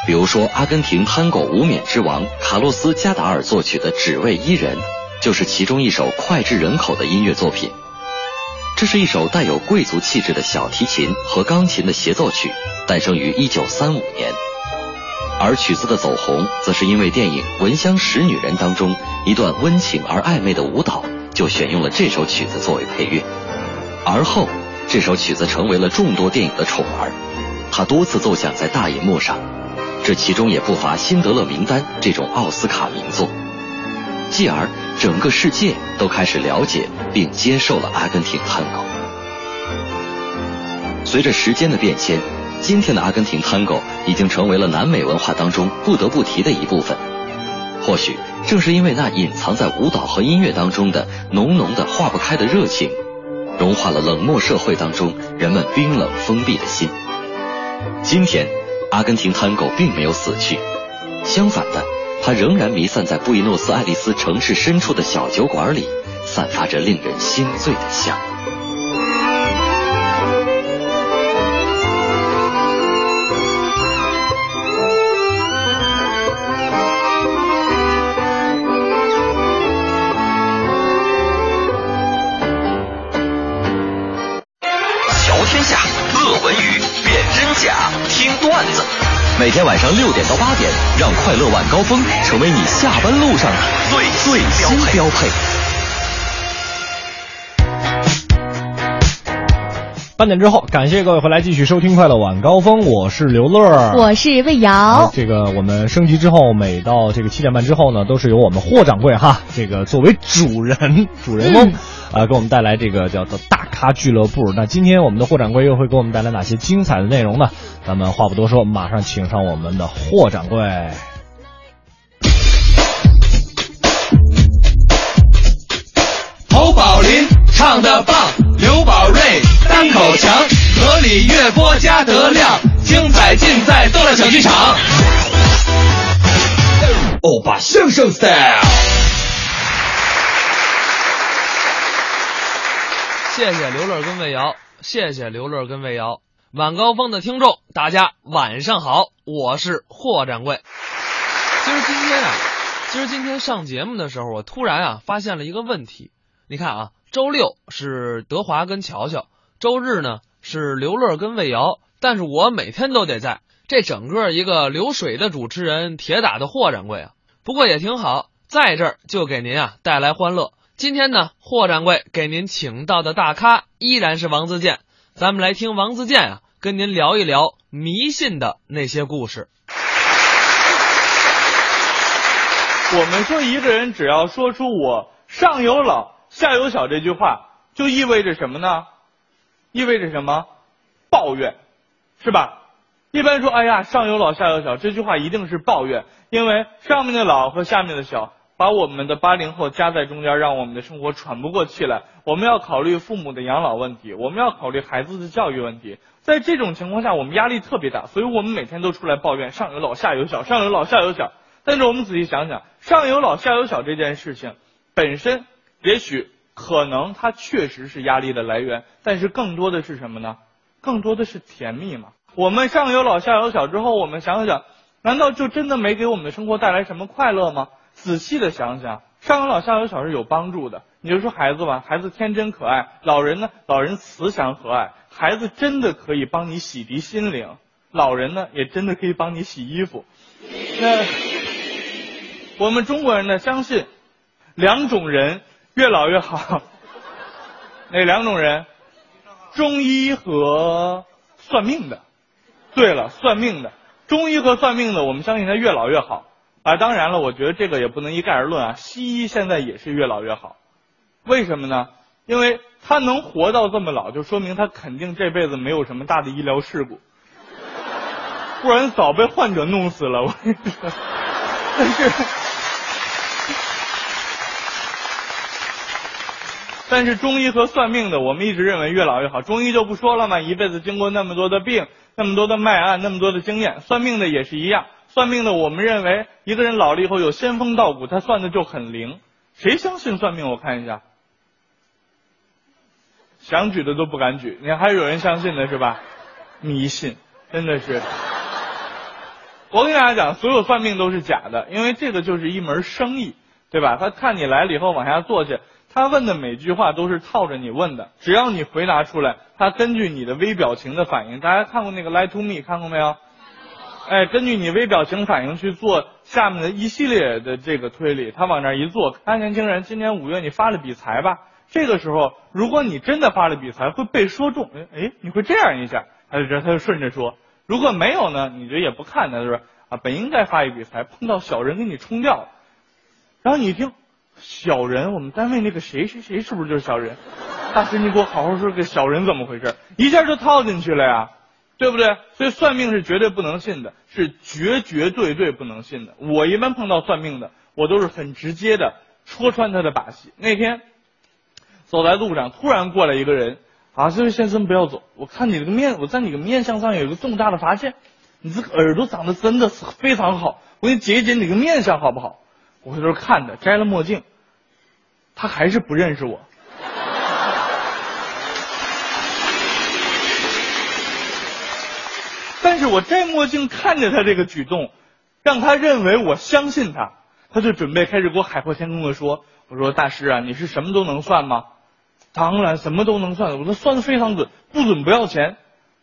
比如说，阿根廷探戈无冕之王卡洛斯·加达尔作曲的《只为伊人》，就是其中一首脍炙人口的音乐作品。这是一首带有贵族气质的小提琴和钢琴的协奏曲，诞生于1935年。而曲子的走红，则是因为电影《闻香识女人》当中一段温情而暧昧的舞蹈，就选用了这首曲子作为配乐。而后，这首曲子成为了众多电影的宠儿，它多次奏响在大银幕上。这其中也不乏《辛德勒名单》这种奥斯卡名作。继而，整个世界都开始了解并接受了阿根廷探戈。随着时间的变迁，今天的阿根廷探戈已经成为了南美文化当中不得不提的一部分。或许正是因为那隐藏在舞蹈和音乐当中的浓浓的化不开的热情，融化了冷漠社会当中人们冰冷封闭的心。今天。阿根廷探戈并没有死去，相反的，它仍然弥散在布宜诺斯艾利斯城市深处的小酒馆里，散发着令人心醉的香。每天晚上六点到八点，让快乐晚高峰成为你下班路上的最最新标配。半点之后，感谢各位回来继续收听快乐晚高峰，我是刘乐，我是魏瑶。这个我们升级之后，每到这个七点半之后呢，都是由我们霍掌柜哈，这个作为主人主人翁，呃，给我们带来这个叫做大咖俱乐部。那今天我们的霍掌柜又会给我们带来哪些精彩的内容呢？咱们话不多说，马上请上我们的霍掌柜。侯宝林唱的棒，刘宝瑞单口强，河里月波加德亮，精彩尽在逗乐小剧场。欧巴相声 style。谢谢刘乐跟魏瑶，谢谢刘乐跟魏瑶。晚高峰的听众，大家晚上好，我是霍掌柜。其实今天啊，其实今天上节目的时候，我突然啊发现了一个问题。你看啊，周六是德华跟乔乔，周日呢是刘乐跟魏瑶，但是我每天都得在。这整个一个流水的主持人，铁打的霍掌柜啊。不过也挺好，在这儿就给您啊带来欢乐。今天呢，霍掌柜给您请到的大咖依然是王自健。咱们来听王自健啊，跟您聊一聊迷信的那些故事。我们说一个人只要说出“我上有老下有小”这句话，就意味着什么呢？意味着什么？抱怨，是吧？一般说“哎呀，上有老下有小”这句话一定是抱怨，因为上面的老和下面的小。把我们的八零后夹在中间，让我们的生活喘不过气来。我们要考虑父母的养老问题，我们要考虑孩子的教育问题。在这种情况下，我们压力特别大，所以我们每天都出来抱怨上有老下有小，上有老下有小。但是我们仔细想想，上有老下有小这件事情本身，也许可能它确实是压力的来源，但是更多的是什么呢？更多的是甜蜜嘛。我们上有老下有小之后，我们想想，难道就真的没给我们的生活带来什么快乐吗？仔细的想想，上有老下有小是有帮助的。你就说孩子吧，孩子天真可爱；老人呢，老人慈祥和蔼。孩子真的可以帮你洗涤心灵，老人呢，也真的可以帮你洗衣服。那我们中国人呢，相信两种人越老越好。哪两种人？中医和算命的。对了，算命的，中医和算命的，我们相信他越老越好。啊，当然了，我觉得这个也不能一概而论啊。西医现在也是越老越好，为什么呢？因为他能活到这么老，就说明他肯定这辈子没有什么大的医疗事故，不然早被患者弄死了。我跟你说，但是，但是中医和算命的，我们一直认为越老越好。中医就不说了嘛，一辈子经过那么多的病，那么多的脉案，那么多的经验，算命的也是一样。算命的，我们认为一个人老了以后有仙风道骨，他算的就很灵。谁相信算命？我看一下，想举的都不敢举。你看还有人相信的是吧？迷信，真的是。我跟大家讲，所有算命都是假的，因为这个就是一门生意，对吧？他看你来了以后往下做去，他问的每句话都是套着你问的，只要你回答出来，他根据你的微表情的反应，大家看过那个《Lie to Me》看过没有？哎，根据你微表情反应去做下面的一系列的这个推理，他往那儿一坐，哎，年轻人，今年五月你发了笔财吧？这个时候，如果你真的发了笔财，会被说中，哎哎，你会这样一下，他就他就顺着说。如果没有呢，你就也不看他，就是啊，本应该发一笔财，碰到小人给你冲掉了。然后你一听，小人，我们单位那个谁谁谁是不是就是小人？大师，你给我好好说，个小人怎么回事？一下就套进去了呀，对不对？所以算命是绝对不能信的，是绝绝对对不能信的。我一般碰到算命的，我都是很直接的戳穿他的把戏。那天走在路上，突然过来一个人。啊，这位先生不要走，我看你这个面，我在你的面相上有一个重大的发现，你这个耳朵长得真的是非常好，我给你解一解你个面相好不好？我回头看着，摘了墨镜，他还是不认识我。但是我摘墨镜看着他这个举动，让他认为我相信他，他就准备开始给我海阔天空的说，我说大师啊，你是什么都能算吗？当然什么都能算，我说算的非常准，不准不要钱。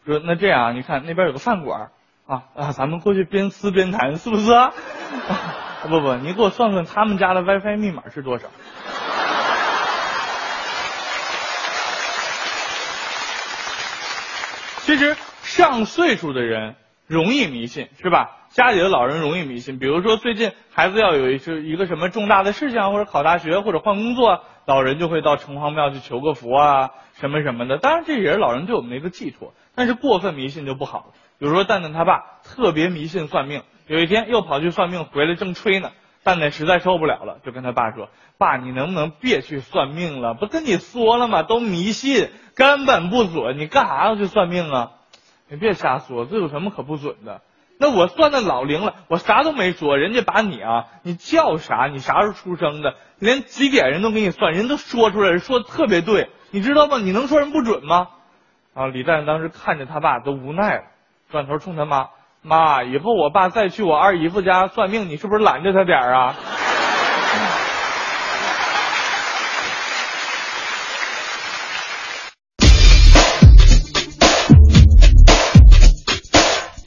说那这样，你看那边有个饭馆啊啊，咱们过去边吃边谈，是不是啊？不不，你给我算算他们家的 WiFi 密码是多少？其实上岁数的人容易迷信，是吧？家里的老人容易迷信，比如说最近孩子要有一一个什么重大的事项，或者考大学，或者换工作，老人就会到城隍庙去求个福啊，什么什么的。当然这也是老人对我们的一个寄托，但是过分迷信就不好了。比如说蛋蛋他爸特别迷信算命，有一天又跑去算命，回来正吹呢，蛋蛋实在受不了了，就跟他爸说：“爸，你能不能别去算命了？不跟你说了吗？都迷信，根本不准，你干啥要去算命啊？你别瞎说，这有什么可不准的？”那我算的老灵了，我啥都没说，人家把你啊，你叫啥？你啥时候出生的？连几点人都给你算，人都说出来，说的特别对，你知道吗？你能说人不准吗？啊，李诞当时看着他爸都无奈了，转头冲他妈妈，以后我爸再去我二姨夫家算命，你是不是拦着他点儿啊？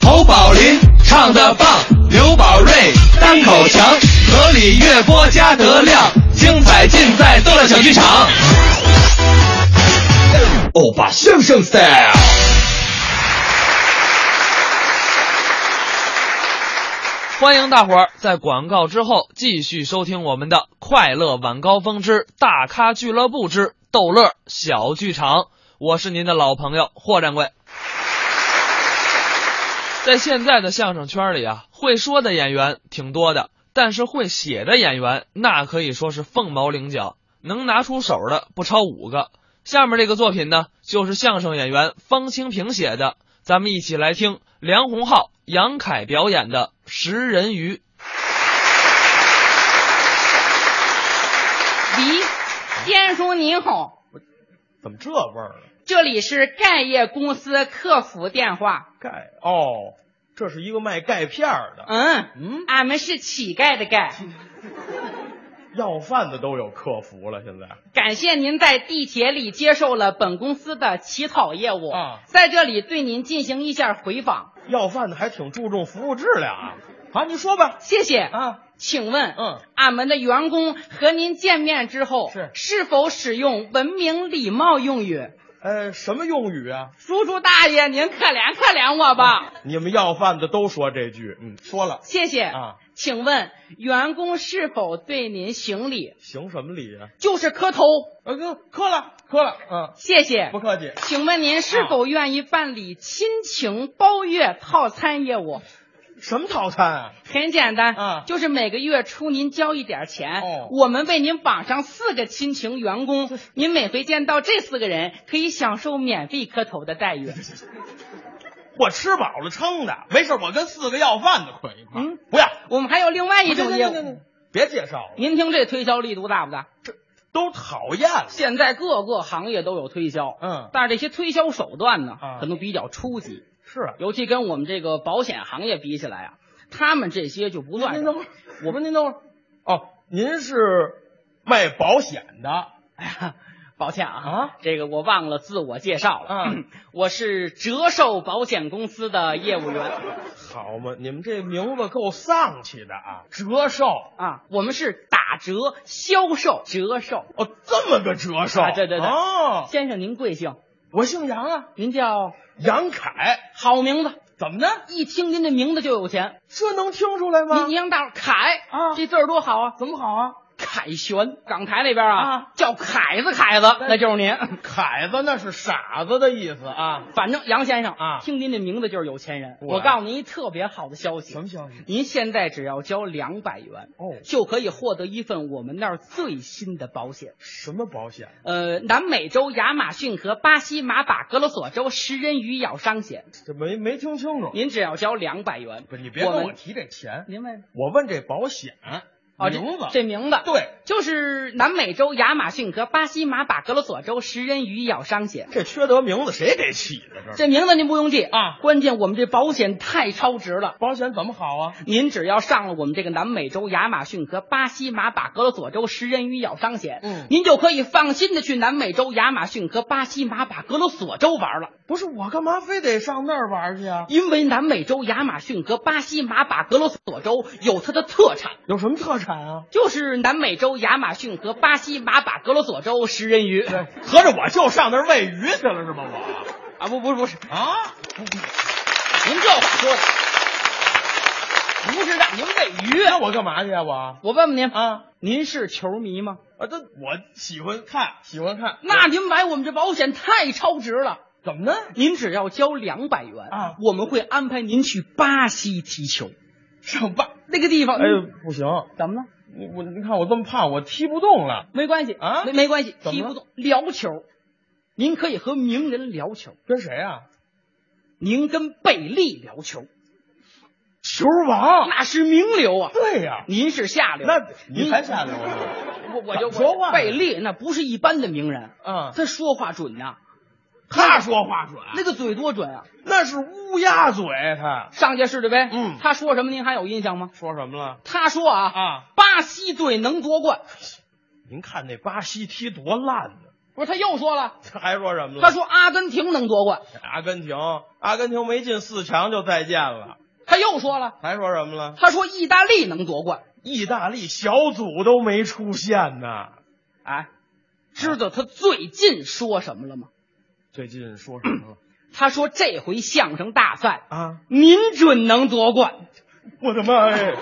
侯宝林唱的棒，刘宝瑞单口强，河里月波加德亮，精彩尽在逗乐小剧场。欧巴相声 style。欢迎大伙儿在广告之后继续收听我们的《快乐晚高峰之大咖俱乐部之逗乐小剧场》，我是您的老朋友霍掌柜。在现在的相声圈里啊，会说的演员挺多的，但是会写的演员那可以说是凤毛麟角，能拿出手的不超五个。下面这个作品呢，就是相声演员方清平写的，咱们一起来听梁鸿浩、杨凯表演的《食人鱼》。李先生您好，怎么这味儿呢？这里是钙业公司客服电话。钙哦，这是一个卖钙片儿的。嗯嗯，俺们是乞丐的丐。要饭的都有客服了，现在。感谢您在地铁里接受了本公司的乞讨业务啊，在这里对您进行一下回访。要饭的还挺注重服务质量啊。好，你说吧。谢谢啊。请问，嗯，俺们的员工和您见面之后是是否使用文明礼貌用语？呃，什么用语啊？叔叔大爷，您可怜可怜我吧。你们要饭的都说这句，嗯，说了。谢谢啊。请问员工是否对您行礼？行什么礼啊？就是磕头。呃，磕磕了，磕了。嗯，谢谢。不客气。请问您是否愿意办理亲情包月套餐业务？什么套餐啊？很简单，啊，就是每个月出您交一点钱，哦，我们为您绑上四个亲情员工，您每回见到这四个人，可以享受免费磕头的待遇。我吃饱了撑的，没事，我跟四个要饭的捆一块。嗯，不要，我们还有另外一种业务，别介绍了。您听这推销力度大不大？这都讨厌了。现在各个行业都有推销，嗯，但是这些推销手段呢，啊可能比较初级。是啊，尤其跟我们这个保险行业比起来啊，他们这些就不算您等会儿，我说您等会儿，哦，您是卖保险的？哎呀，抱歉啊，啊这个我忘了自我介绍了。嗯，我是折寿保险公司的业务员。好嘛，你们这名字够丧气的啊！折寿啊，我们是打折销售折寿。哦，这么个折寿？啊，对对对。哦，先生您贵姓？我姓杨啊，您叫杨凯，好名字。怎么呢？一听您这名字就有钱，这能听出来吗？你你让大伙凯啊，这字儿多好啊！怎么好啊？凯旋，港台那边啊，叫凯子，凯子，那就是您。凯子那是傻子的意思啊。反正杨先生啊，听您这名字就是有钱人。我告诉您一特别好的消息。什么消息？您现在只要交两百元哦，就可以获得一份我们那儿最新的保险。什么保险？呃，南美洲亚马逊和巴西马巴格罗索州食人鱼咬伤险。这没没听清楚。您只要交两百元。不是你别跟我提这钱。您问。我问这保险。哦，名字这名字对，就是南美洲亚马逊河巴西马巴格罗索州食人鱼咬伤险。这缺德名字谁给起的？这这名字您不用记啊，关键我们这保险太超值了。保险怎么好啊？您只要上了我们这个南美洲亚马逊河巴西马巴格罗索州食人鱼咬伤险，嗯，您就可以放心的去南美洲亚马逊河巴西马巴格罗索州玩了。不是我干嘛非得上那儿玩去啊？因为南美洲亚马逊河巴西马巴格罗索州有它的特产。有什么特产啊？就是南美洲亚马逊和巴西马巴格罗索州食人鱼。合着我就上那儿喂鱼去了是吗？我啊不不是不是啊，您这话说的。不是让您喂鱼，那我干嘛去啊？我我问问您啊，您是球迷吗？啊，这我喜欢看，喜欢看。那您买我们这保险太超值了。怎么呢？您只要交两百元啊，我们会安排您去巴西踢球。上巴那个地方，哎，不行，怎么了？你我你看我这么胖，我踢不动了。没关系啊，没没关系，踢不动。聊球，您可以和名人聊球。跟谁啊？您跟贝利聊球。球王那是名流啊！对呀，您是下流，那您才下流啊。我我就说话，贝利那不是一般的名人，嗯，他说话准呐。他说话准，那个嘴多准啊！那是乌鸦嘴，他上届世界杯，嗯，他说什么您还有印象吗？说什么了？他说啊啊，巴西队能夺冠。您看那巴西踢多烂呢！不是，他又说了，他还说什么了？他说阿根廷能夺冠。阿根廷，阿根廷没进四强就再见了。他又说了，还说什么了？他说意大利能夺冠。意大利小组都没出现呢。哎，知道他最近说什么了吗？最近说什么了？他说这回相声大赛啊，您准能夺冠。我的妈呀！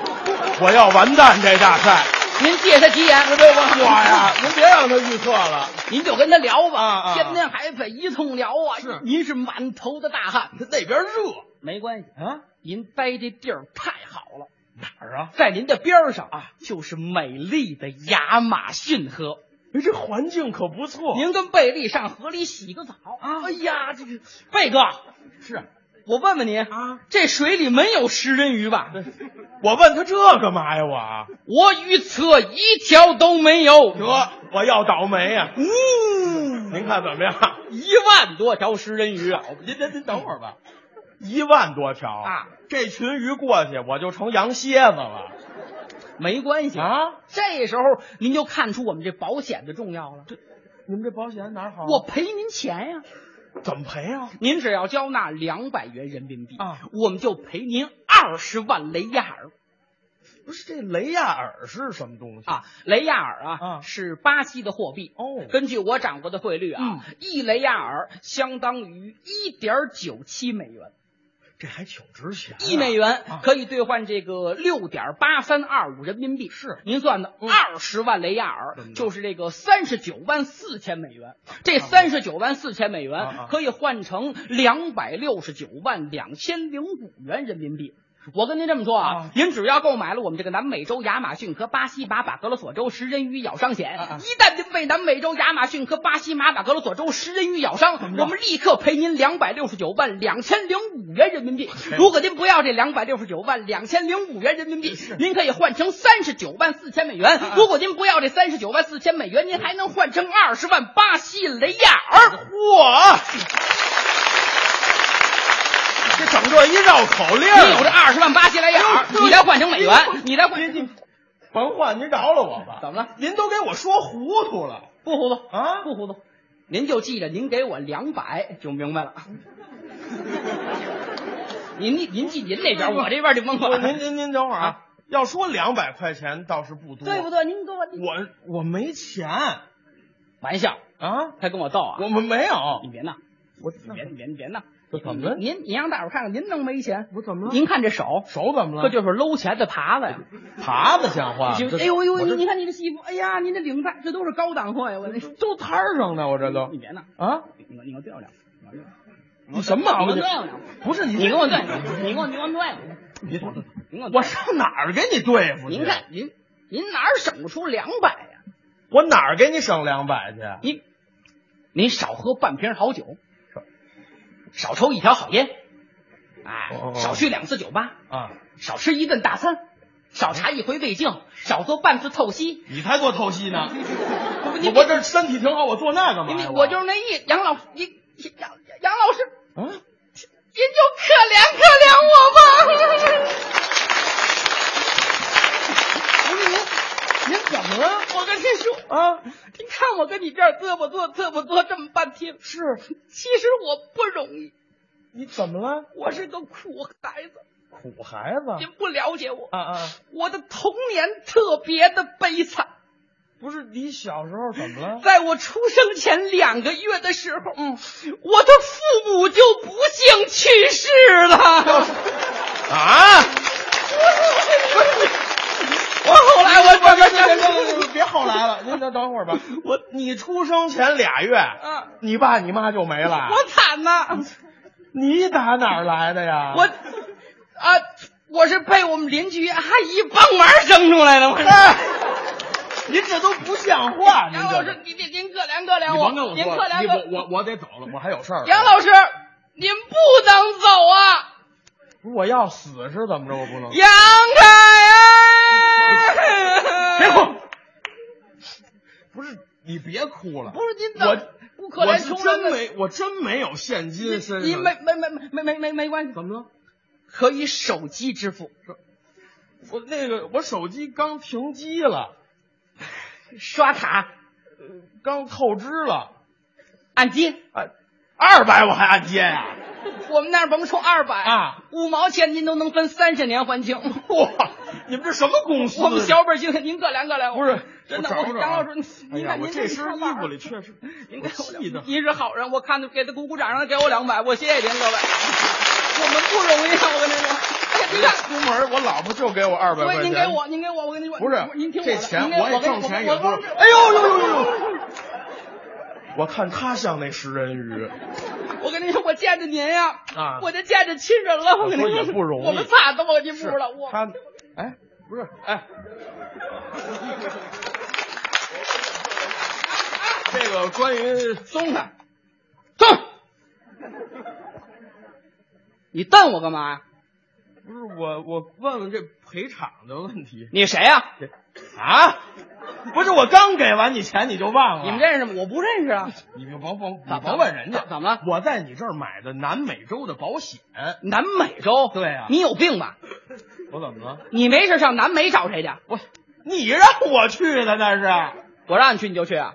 我要完蛋这大赛。您借他吉言，别我呀！您别让他预测了，您就跟他聊吧，啊啊、天天海北一通聊啊。是，您是满头的大汗，他那边热，没关系啊。您待这地儿太好了，哪儿啊？在您的边上啊，就是美丽的亚马逊河。哎，这环境可不错。您跟贝利上河里洗个澡啊！哎呀，这个贝哥是我问问您啊，这水里没有食人鱼吧？我问他这干嘛呀？我我预测一条都没有。得，我要倒霉呀！嗯，您看怎么样？一万多条食人鱼啊！您您您等会儿吧，一万多条啊！这群鱼过去，我就成羊蝎子了。没关系啊，这时候您就看出我们这保险的重要了。这你们这保险哪儿好？我赔您钱呀！怎么赔啊？您只要交纳两百元人民币啊，我们就赔您二十万雷亚尔。不是这雷亚尔是什么东西啊？雷亚尔啊，啊是巴西的货币哦。根据我掌握的汇率啊，嗯、一雷亚尔相当于一点九七美元。这还挺值钱、啊，一美元可以兑换这个六点八三二五人民币。是，您算的二十万雷亚尔、嗯、就是这个三十九万四千美元。这三十九万四千美元啊可以换成两百六十九万两千零五元人民币。我跟您这么说啊，啊您只要购买了我们这个南美洲亚马逊和巴西马巴格罗索州食人鱼咬伤险，啊、一旦您被南美洲亚马逊和巴西马巴格罗索州食人鱼咬伤，我们立刻赔您两百六十九万两千零五元人民币。如果您不要这两百六十九万两千零五元人民币，您可以换成三十九万四千美元。啊、如果您不要这三十九万四千美元，您还能换成二十万巴西雷亚尔。嚯！这整这一绕口令，你有这二十万巴西莱雅，你再换成美元，你再换，甭换，您饶了我吧。怎么了？您都给我说糊涂了，不糊涂啊？不糊涂，您就记着，您给我两百就明白了。您您您记您那边，我这边就甭管。您您您等会儿啊，要说两百块钱倒是不多，对不对？您给我我我没钱，玩笑啊，还跟我斗啊？我们没有，你别闹，我你别你别你别闹。这怎么了？您您让大伙看看，您能没钱？我怎么了？您看这手，手怎么了？这就是搂钱的耙子呀，耙子像话。哎呦呦，你你看你这西服，哎呀，您这领带，这都是高档货呀！我这都摊上的，我这都。你别闹啊！你给我你给我调调，你什么毛病？不是你，你给我对，你给我你给我对，你说您给我我上哪儿给你对付去？您看您您哪儿省出两百呀？我哪儿给你省两百去？您您少喝半瓶好酒，少抽一条好烟，哎，少去两次酒吧啊，少吃一顿大餐，少查一回胃镜，少做半次透析。你才做透析呢！你我这身体挺好，我做那干嘛呀？我就是那意，杨老师，你杨杨老师，啊，您就可怜可怜我吧。不是您，您怎么了？我跟您说啊，您看我跟你这儿嘚啵嘚嘚啵嘚这么半天，是，其实我不容易。你怎么了？我是个苦孩子，苦孩子。您不了解我啊啊！我的童年特别的悲惨。不是你小时候怎么了？在我出生前两个月的时候，嗯，我的父母就不幸去世了。啊！我后来我别别别别别后来了，您等等会儿吧。我你出生前俩月，嗯，你爸你妈就没了。我惨呐！你打哪儿来的呀？我啊，我是被我们邻居阿姨帮忙生出来的。我您这都不像话！杨老师，您您您可怜可怜我，您可怜可我我我得走了，我还有事儿。杨老师，您不能走啊！不是我要死是怎么着？我不能。杨凯呀！别哭！不是你别哭了。不是您怎我不可怜穷真没我真没有现金身上。你没没没没没没没关系。怎么了？可以手机支付。我那个我手机刚停机了。刷卡，刚透支了，按揭，啊，二百我还按揭呀、啊？我们那儿甭说二百啊，五毛钱您都能分三十年还清。哇，你们这什么公司？我们小本经营，您可怜可怜我。不是，真的，我杨老师，您看您这身衣服里确实，您给我。您是好人，我看着给他鼓鼓掌，让他给我两百，我谢谢您各位。我们不容易啊，我跟您说。你看，出门我老婆就给我二百块钱。您给我，您给我，我跟您说，不是，您听我这钱我也挣钱也不是。哎呦呦呦呦！我看他像那食人鱼。我跟您说，我见着您呀，啊，我就见着亲人了。我跟您说也不容易。我们仨都我您不知道，我他，哎，不是，哎，这个关于松开，松。你瞪我干嘛呀？不是我，我问问这赔偿的问题。你谁呀？啊？不是我刚给完你钱你就忘了？你们认识吗？我不认识啊。你甭甭你甭问人家怎么了？我在你这儿买的南美洲的保险。南美洲？对、啊。你有病吧？我怎么了？你没事上南美找谁去？我你让我去的那是？我让你去你就去啊？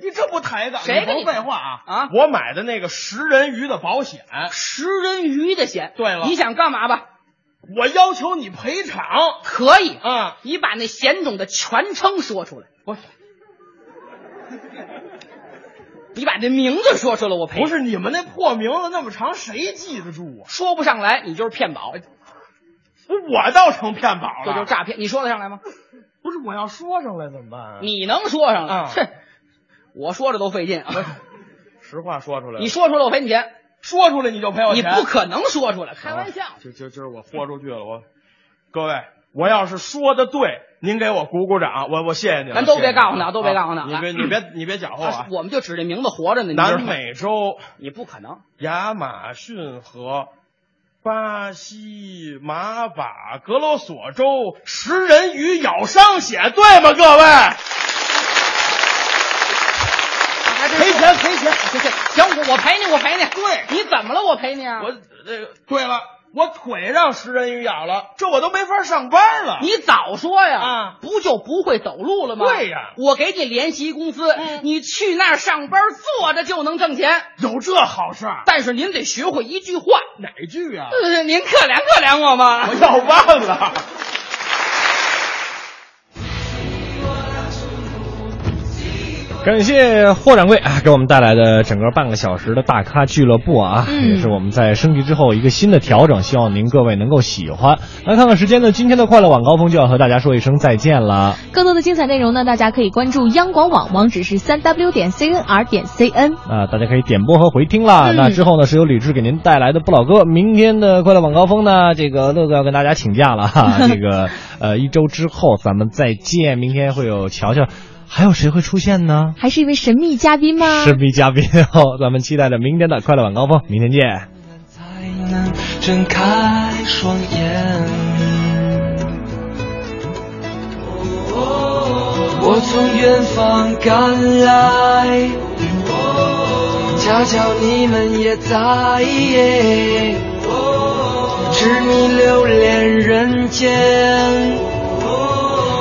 你这不抬杠？谁甭废话啊！啊！我买的那个食人鱼的保险，食人鱼的险。对了，你想干嘛吧？我要求你赔偿，可以啊！你把那险种的全称说出来。我，你把这名字说出来，我赔。不是你们那破名字那么长，谁记得住啊？说不上来，你就是骗保。我倒成骗保了，这就是诈骗。你说得上来吗？不是，我要说上来怎么办啊？你能说上来？啊哼，我说着都费劲啊。实话说出来，你说出来我赔你钱。说出来你就赔我钱你，不可能说出来，开玩笑。就就今儿我豁出去了，我各位，我要是说的对，您给我鼓鼓掌，我我谢谢您了。咱都别告诉他，他，都别告诉他。你别你别你别搅和啊！我们就指这名字活着呢。南美洲，你不可能。亚马逊河、巴西、马法、格罗索州食人鱼咬伤险，对吗？各位，赔钱赔钱。行行行，我我赔你，我赔你。对，你怎么了？我赔你啊！我这个对了，我腿让食人鱼咬了，这我都没法上班了。你早说呀！啊，不就不会走路了吗？对呀，我给你联系一公司，你去那儿上班，坐着就能挣钱。有这好事？但是您得学会一句话，哪句啊？呃，您可怜可怜我吗？我要忘了。感谢霍掌柜啊，给我们带来的整个半个小时的大咖俱乐部啊，嗯也是我们在升级之后一个新的调整，希望您各位能够喜欢。来看看时间呢，今天的快乐晚高峰就要和大家说一声再见了。更多的精彩内容呢，大家可以关注央广网，网址是三 w 点 cnr 点 cn。啊，大家可以点播和回听啦。嗯那之后呢，是由李志给您带来的不老歌。明天的快乐晚高峰呢，这个乐哥要跟大家请假了哈。这个呃，一周之后咱们再见。明天会有乔乔，还有谁会出现呢？还是一位神秘嘉宾吗？神秘嘉宾哦，咱们期待着明天的快乐晚高峰，明天见。才能睁开双眼。我从远方赶来，恰巧你们也在，知你留恋人间，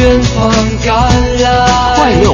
远方赶来，